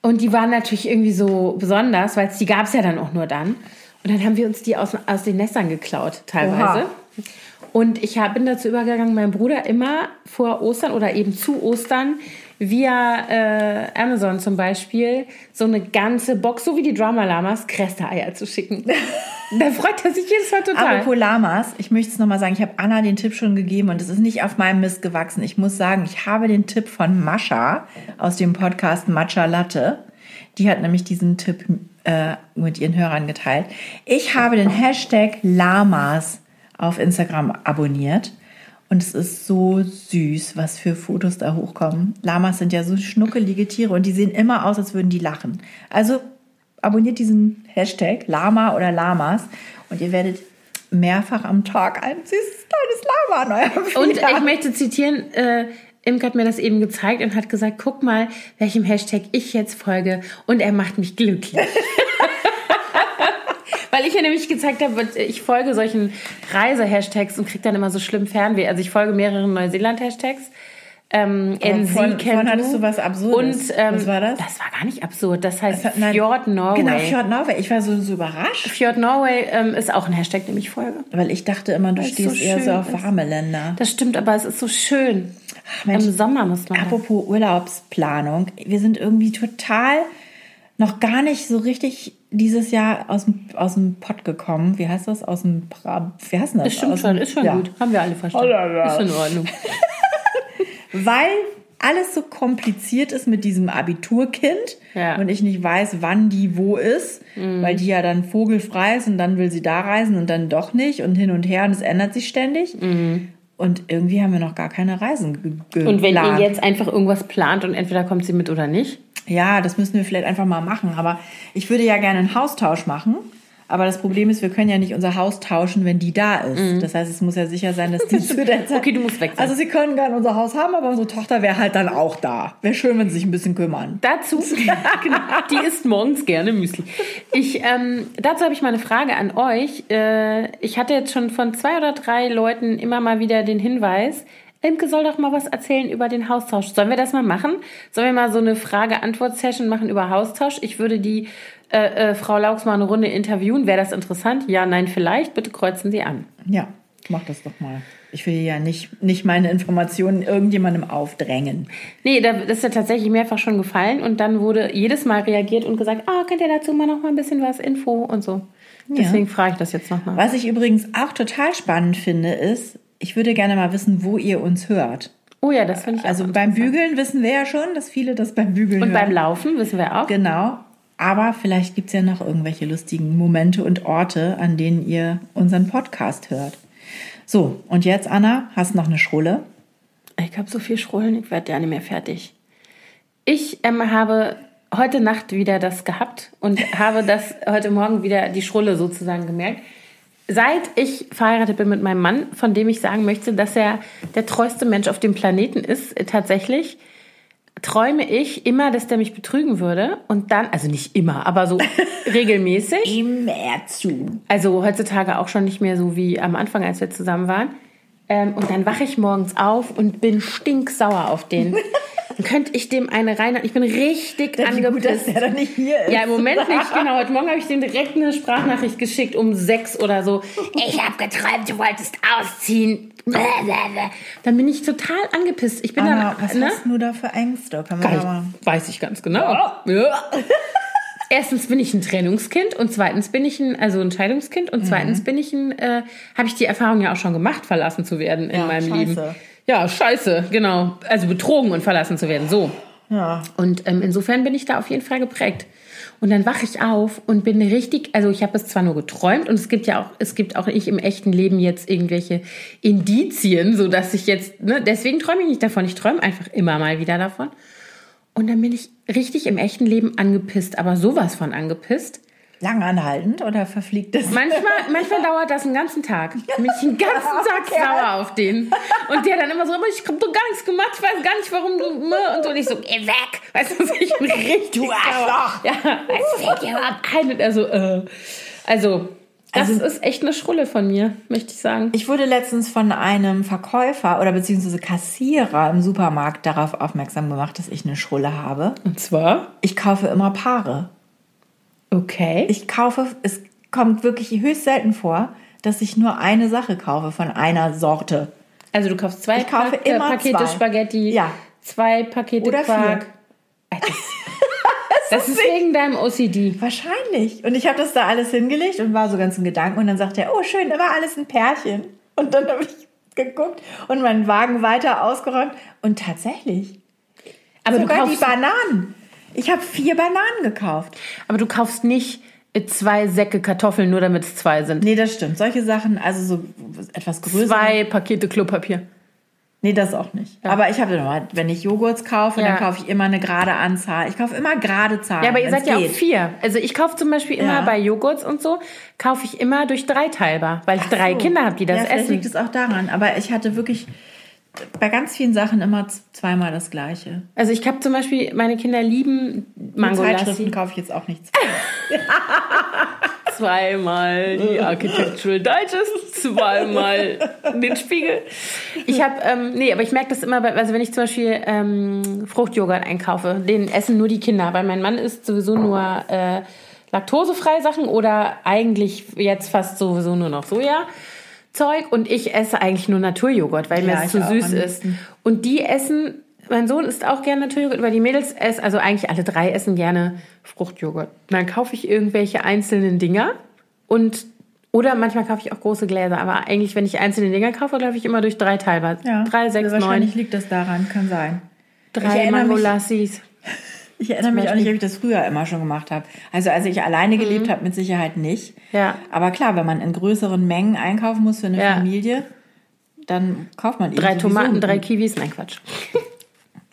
Und die waren natürlich irgendwie so besonders, weil es die gab es ja dann auch nur dann. Und dann haben wir uns die aus, aus den Nestern geklaut, teilweise. Oha. Und ich hab, bin dazu übergegangen, meinem Bruder immer vor Ostern oder eben zu Ostern via äh, Amazon zum Beispiel so eine ganze Box, so wie die Drama Lamas, Krestereier zu schicken. da freut er sich jedes Mal total. Apropos Lamas, ich möchte es nochmal sagen, ich habe Anna den Tipp schon gegeben und es ist nicht auf meinem Mist gewachsen. Ich muss sagen, ich habe den Tipp von Mascha aus dem Podcast Matcha Latte. Die hat nämlich diesen Tipp äh, mit ihren Hörern geteilt. Ich habe den Hashtag Lamas auf Instagram abonniert. Und es ist so süß, was für Fotos da hochkommen. Lamas sind ja so schnuckelige Tiere und die sehen immer aus, als würden die lachen. Also abonniert diesen Hashtag Lama oder Lamas und ihr werdet mehrfach am Tag ein süßes kleines Lama an eurem Und ich möchte zitieren, äh, Imke hat mir das eben gezeigt und hat gesagt, guck mal, welchem Hashtag ich jetzt folge und er macht mich glücklich. Weil ich ja nämlich gezeigt habe, ich folge solchen Reise-Hashtags und kriege dann immer so schlimm Fernweh. Also ich folge mehreren Neuseeland-Hashtags. Ähm, NC vorhin- Can vorhin hattest du was Absurdes. Und, ähm, Was war das? Das war gar nicht absurd. Das heißt Das hat- nein, Fjord Norway. Genau, Fjord Norway. Ich war so, so überrascht, Fjord Norway ähm, ist auch ein Hashtag, dem ich folge. weil ich dachte immer, du Weil es stehst so eher so auf ist. warme Länder. Das stimmt, aber es ist so schön. Mensch, Im Sommer muss man. Apropos Urlaubsplanung, wir sind irgendwie total noch gar nicht so richtig dieses Jahr aus dem, aus dem Pott gekommen. Wie heißt das? Aus dem Bra Wie heißt das? Aus schon, dem, ist schon ja. gut. Haben wir alle verstanden. Oh la la. Ist in Ordnung. Weil alles so kompliziert ist mit diesem Abiturkind Ja. Mhm. und ich nicht weiß, wann die wo ist, weil die ja dann vogelfrei ist und dann will sie da reisen und dann doch nicht und hin und her und es ändert sich ständig. Und irgendwie haben wir noch gar keine Reisen ge geplant. Und wenn ihr jetzt einfach irgendwas plant und entweder kommt sie mit oder nicht, Ja, das müssen wir vielleicht einfach mal machen. Aber ich würde ja gerne einen Haustausch machen. Aber das Problem ist, wir können ja nicht unser Haus tauschen, wenn die da ist. Das heißt, es muss ja sicher sein, dass die zu der Zeit. Mhm. Okay, du musst weg sein. Also sie können gerne unser Haus haben, aber unsere Tochter wäre halt dann auch da. Wäre schön, wenn sie sich ein bisschen kümmern. dazu, genau, die isst morgens gerne Müsli. Ich, ähm, dazu habe ich mal eine Frage an euch. Äh, ich hatte jetzt schon von zwei oder drei Leuten immer mal wieder den Hinweis, Imke soll doch mal was erzählen über den Haustausch. Sollen wir das mal machen? Sollen wir mal so eine Frage-Antwort-Session machen über Haustausch? Ich würde die äh, äh, Frau Laux mal eine Runde interviewen. Wäre das interessant? Ja, nein, vielleicht. Bitte kreuzen Sie an. Ja, mach das doch mal. Ich will ja nicht, nicht meine Informationen irgendjemandem aufdrängen. Nee, da- das ist ja tatsächlich mehrfach schon gefallen und dann wurde jedes Mal reagiert und gesagt, ah, könnt ihr dazu mal noch mal ein bisschen was Info und so. Deswegen frage ich das jetzt nochmal. Was ich übrigens auch total spannend finde, ist, ich würde gerne mal wissen, wo ihr uns hört. Oh ja, das finde ich Also auch beim interessant. Bügeln wissen wir ja schon, dass viele das beim Bügeln Und hören. beim Laufen wissen wir auch. Genau. Aber vielleicht gibt es ja noch irgendwelche lustigen Momente und Orte, an denen ihr unseren Podcast hört. So, und jetzt, Anna, hast noch eine Schrulle. Ich habe so viel Schrullen, ich werde ja nicht mehr fertig. Ich ähm, habe heute Nacht wieder das gehabt und habe das heute Morgen wieder die Schrulle sozusagen gemerkt. Seit ich verheiratet bin mit meinem Mann, von dem ich sagen möchte, dass er der treueste Mensch auf dem Planeten ist, äh, tatsächlich, träume ich immer, dass der mich betrügen würde. Und dann, also nicht immer, aber so regelmäßig. Immer zu. Also heutzutage auch schon nicht mehr so wie am Anfang, als wir zusammen waren. Ähm, und dann wache ich morgens auf und bin stinksauer auf den. Dann könnte ich dem eine rein. Ich bin richtig Wie gut, dass angepisst. der dann nicht hier ist. Ja, im Moment nicht, genau. Heute Morgen habe ich dem direkt eine Sprachnachricht geschickt um sechs oder so. Ich habe geträumt, du wolltest ausziehen. Dann bin ich total angepisst. Ich bin Anna, dann. was ne? hast du da für Ängste? Kann man mal... Weiß, ich ganz genau. Ja. Erstens bin ich ein Trennungskind und zweitens bin ich ein, also ein Scheidungskind und zweitens Mhm. bin ich ein, äh, habe ich die Erfahrung ja auch schon gemacht, verlassen zu werden in Ja, meinem scheiße. Leben. Ja, scheiße, genau. Also betrogen und verlassen zu werden, so. Ja. Und ähm, insofern bin ich da auf jeden Fall geprägt. Und dann wache ich auf und bin richtig, also ich habe es zwar nur geträumt und es gibt ja auch, es gibt auch nicht im echten Leben jetzt irgendwelche Indizien, so dass ich jetzt, ne, deswegen träume ich nicht davon. Ich träume einfach immer mal wieder davon. Und dann bin ich richtig im echten Leben angepisst, aber sowas von angepisst. Lang anhaltend oder verfliegt das? Manchmal, manchmal dauert das einen ganzen Tag. Bin ich den ganzen Tag Okay. sauer auf den. Und der dann immer so, ich hab doch gar nichts gemacht, ich weiß gar nicht, warum du. Und so und ich so, geh weg. Weißt du, ich bin richtig Du Arschloch. sauer. Ja, was fällt dir überhaupt ein? Und er so, äh. Also, Das Also- ist echt eine Schrulle von mir, möchte ich sagen. Ich wurde letztens von einem Verkäufer oder beziehungsweise Kassierer im Supermarkt darauf aufmerksam gemacht, dass ich eine Schrulle habe. Und zwar? Ich kaufe immer Paare. Okay. Ich kaufe, es kommt wirklich höchst selten vor, dass ich nur eine Sache kaufe von einer Sorte. also du kaufst zwei Ich kaufe Pak- immer Pakete zwei. Spaghetti, Ja. zwei Pakete Oder Quark. Äh, Das, das ist wegen deinem OCD. Wahrscheinlich. Und ich habe das da alles hingelegt und war so ganz in Gedanken. Und dann sagte er, oh schön, da war alles ein Pärchen. Und dann habe ich geguckt und meinen Wagen weiter ausgeräumt. Und tatsächlich, Aber du, sogar die kaufst, Bananen. Ich habe vier Bananen gekauft. aber du kaufst nicht äh, zwei Säcke Kartoffeln, nur damit es zwei sind. Nee, das stimmt. Solche Sachen, also so etwas größer. Zwei Pakete Klopapier. Nee, das auch nicht. Aber ich habe immer, wenn ich Joghurts kaufe, Ja. dann kaufe ich immer eine gerade Anzahl. Ich kaufe immer gerade Zahlen. Ja, aber ihr seid ja auch vier. Also ich kaufe zum Beispiel immer Ja. bei Joghurts und so, kaufe ich immer durch drei teilbar, weil ich drei So. Kinder habe, die das ja, essen. liegt es auch daran. Aber ich hatte wirklich bei ganz vielen Sachen immer zweimal das Gleiche. Also ich habe zum Beispiel, meine Kinder lieben Mango Zeitschriften Lassi. kaufe ich jetzt auch nichts. Zweimal die Architectural Digest, zweimal den Spiegel. Ich habe, ähm, nee, aber ich merke das immer, bei, also wenn ich zum Beispiel ähm, Fruchtjoghurt einkaufe, den essen nur die Kinder, weil mein Mann isst sowieso nur äh, laktosefreie Sachen oder eigentlich jetzt fast sowieso nur noch Soja. Zeug und ich esse eigentlich nur Naturjoghurt, weil mir Ja, das ich zu süß ist. Und die essen, mein Sohn isst auch gerne Naturjoghurt, aber die Mädels essen, also eigentlich alle drei essen gerne Fruchtjoghurt. Und dann kaufe ich irgendwelche einzelnen Dinger und oder manchmal kaufe ich auch große Gläser, aber eigentlich, wenn ich einzelne Dinger kaufe, laufe ich immer durch drei teilbar. drei, sechs, also wahrscheinlich neun, liegt das daran, kann sein. Drei Mangolassis. Ich erinnere mich auch nicht, ob ich das früher immer schon gemacht habe. Also als ich alleine gelebt habe, mit Sicherheit nicht. Mhm. Ja. Aber klar, wenn man in größeren Mengen einkaufen muss für eine Ja. Familie, dann kauft man eben Drei Tomaten, drei Kiwis, nein Quatsch.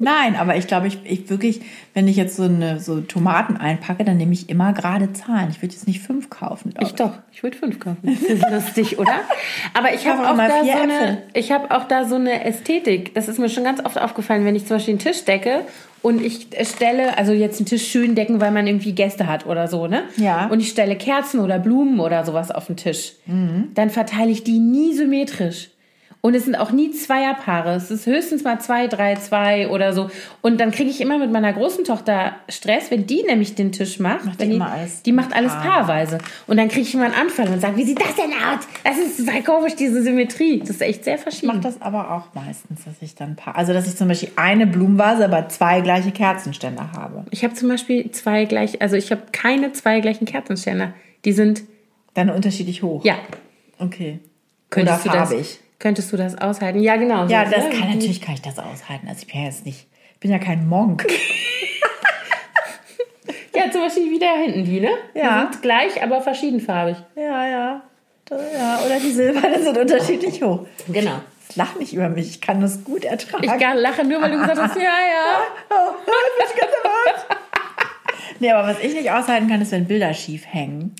Nein, aber ich glaube, ich, ich wirklich, wenn ich jetzt so eine so Tomaten einpacke, dann nehme ich immer gerade Zahlen. Ich würde jetzt nicht fünf kaufen. glaub Ich doch, ich würde fünf kaufen. Das ist lustig, oder? Aber ich habe auch, immer da vier so eine, ich habe auch da so eine Ästhetik. Das ist mir schon ganz oft aufgefallen, wenn ich zum Beispiel einen Tisch decke und ich stelle, also jetzt einen Tisch schön decken, weil man irgendwie Gäste hat oder so, ne? Ja. Und ich stelle Kerzen oder Blumen oder sowas auf den Tisch. Mhm. Dann verteile ich die nie symmetrisch. Und es sind auch nie Zweierpaare. Es ist höchstens mal zwei, drei, zwei oder so. Und dann kriege ich immer mit meiner großen Tochter Stress, wenn die nämlich den Tisch macht. Macht die alles die macht alles Paar. paarweise. Und dann kriege ich immer einen Anfall und sage, wie sieht das denn aus? Das ist total komisch, diese Symmetrie. Das ist echt sehr Ich mache verschieden. das aber auch meistens, dass ich dann paar, also dass ich zum Beispiel eine Blumenvase, aber zwei gleiche Kerzenständer habe. Ich habe zum Beispiel zwei gleich, also ich habe keine zwei gleichen Kerzenständer. Die sind, Dann unterschiedlich hoch. ja. Okay. Könntest Oder du das, farbig. Könntest du das aushalten? Ja, genau. Ja, das ne? kann natürlich kann ich das aushalten. Also ich bin ja jetzt nicht, ich bin ja kein Monk. Ja, zum Beispiel wie da hinten die, ne? Ja. Die sind gleich, aber verschiedenfarbig. ja, ja. Ja, oder die silbernen sind unterschiedlich hoch. Genau. Lach nicht über mich, ich kann das gut ertragen. Ich lache nur, weil du gesagt hast, ja, ja. nee, aber was ich nicht aushalten kann, ist, wenn Bilder schief hängen.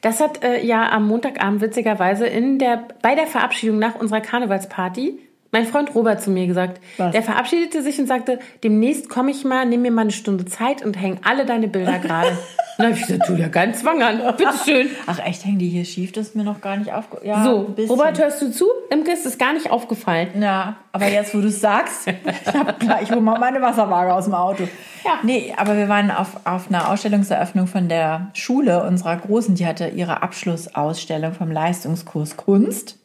Das hat äh, ja am Montagabend witzigerweise in der, bei der Verabschiedung nach unserer Karnevalsparty mein Freund Robert zu mir gesagt. Was? Der verabschiedete sich und sagte, demnächst komme ich mal, nimm mir mal eine Stunde Zeit und häng alle deine Bilder gerade. dann habe ich gesagt, tu dir keinen Zwang an, bitteschön. Ach echt, hängen die hier schief? Das ist mir noch gar nicht aufgefallen. Ja, So. Robert, hörst du zu? Imke ist es gar nicht aufgefallen. Ja, aber jetzt, wo du es sagst, ich hab klar, ich hole mal meine Wasserwaage aus dem Auto. Ja. Nee, aber wir waren auf, auf einer Ausstellungseröffnung von der Schule unserer Großen, die hatte ihre Abschlussausstellung vom Leistungskurs Kunst.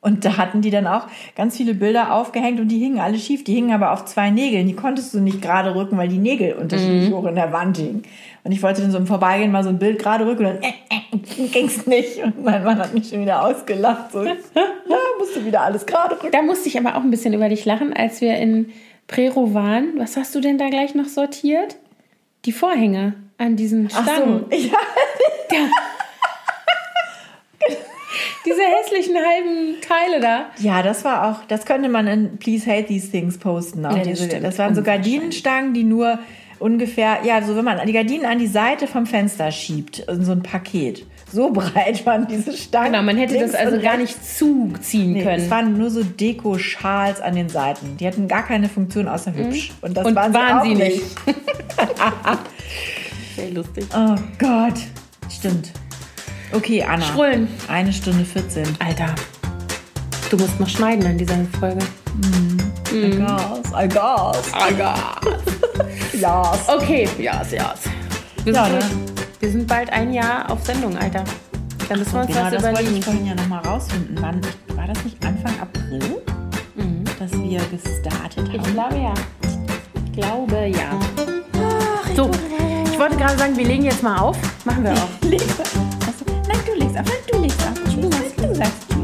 Und da hatten die dann auch ganz viele Bilder aufgehängt und die hingen alle schief. Die hingen aber auf zwei Nägeln. Die konntest du nicht gerade rücken, weil die Nägel unterschiedlich hoch in der Wand hingen. Und ich wollte dann so im Vorbeigehen mal so ein Bild gerade rücken und dann äh, äh, ging's nicht. Und mein Mann hat mich schon wieder ausgelacht. So, ja, musst du wieder alles gerade rücken. Da musste ich aber auch ein bisschen über dich lachen, als wir in Prero waren. Was hast du denn da gleich noch sortiert? Die Vorhänge an diesen Ach Stangen. so, ja, Diese hässlichen halben Teile da. Ja, das war auch, das könnte man in Please Hate These Things posten. Auch Ja, das diese, das waren so Gardinenstangen, die nur ungefähr, ja, so wenn man die Gardinen an die Seite vom Fenster schiebt, in so ein Paket. So breit waren diese Stangen. Genau, man hätte das also gar nicht zuziehen Nee, können. es waren nur so Deko-Schals an den Seiten. Die hatten gar keine Funktion außer hübsch. Und das Mhm. Und waren, waren sie, sie auch nicht. Sehr lustig. Oh Gott. Stimmt. Okay, Anna. Schrullen. Eine Stunde 14. Alter, du musst noch schneiden in dieser Folge. I guess, I guess. Alter. Yes. Okay, yes, yes. Wir sind, Ja, ne? durch. wir sind bald ein Jahr auf Sendung, Alter. Da müssen wir uns Genau, was das wollte überlegen. ich vorhin ja nochmal rausfinden. Wann, war das nicht Anfang April, dass wir gestartet Ich haben? glaube ja. Ich glaube ja. So, ich wollte gerade sagen, wir legen jetzt mal auf. Machen wir auch. Nein, du legst auf. Nein, du legst auf. Tschüss.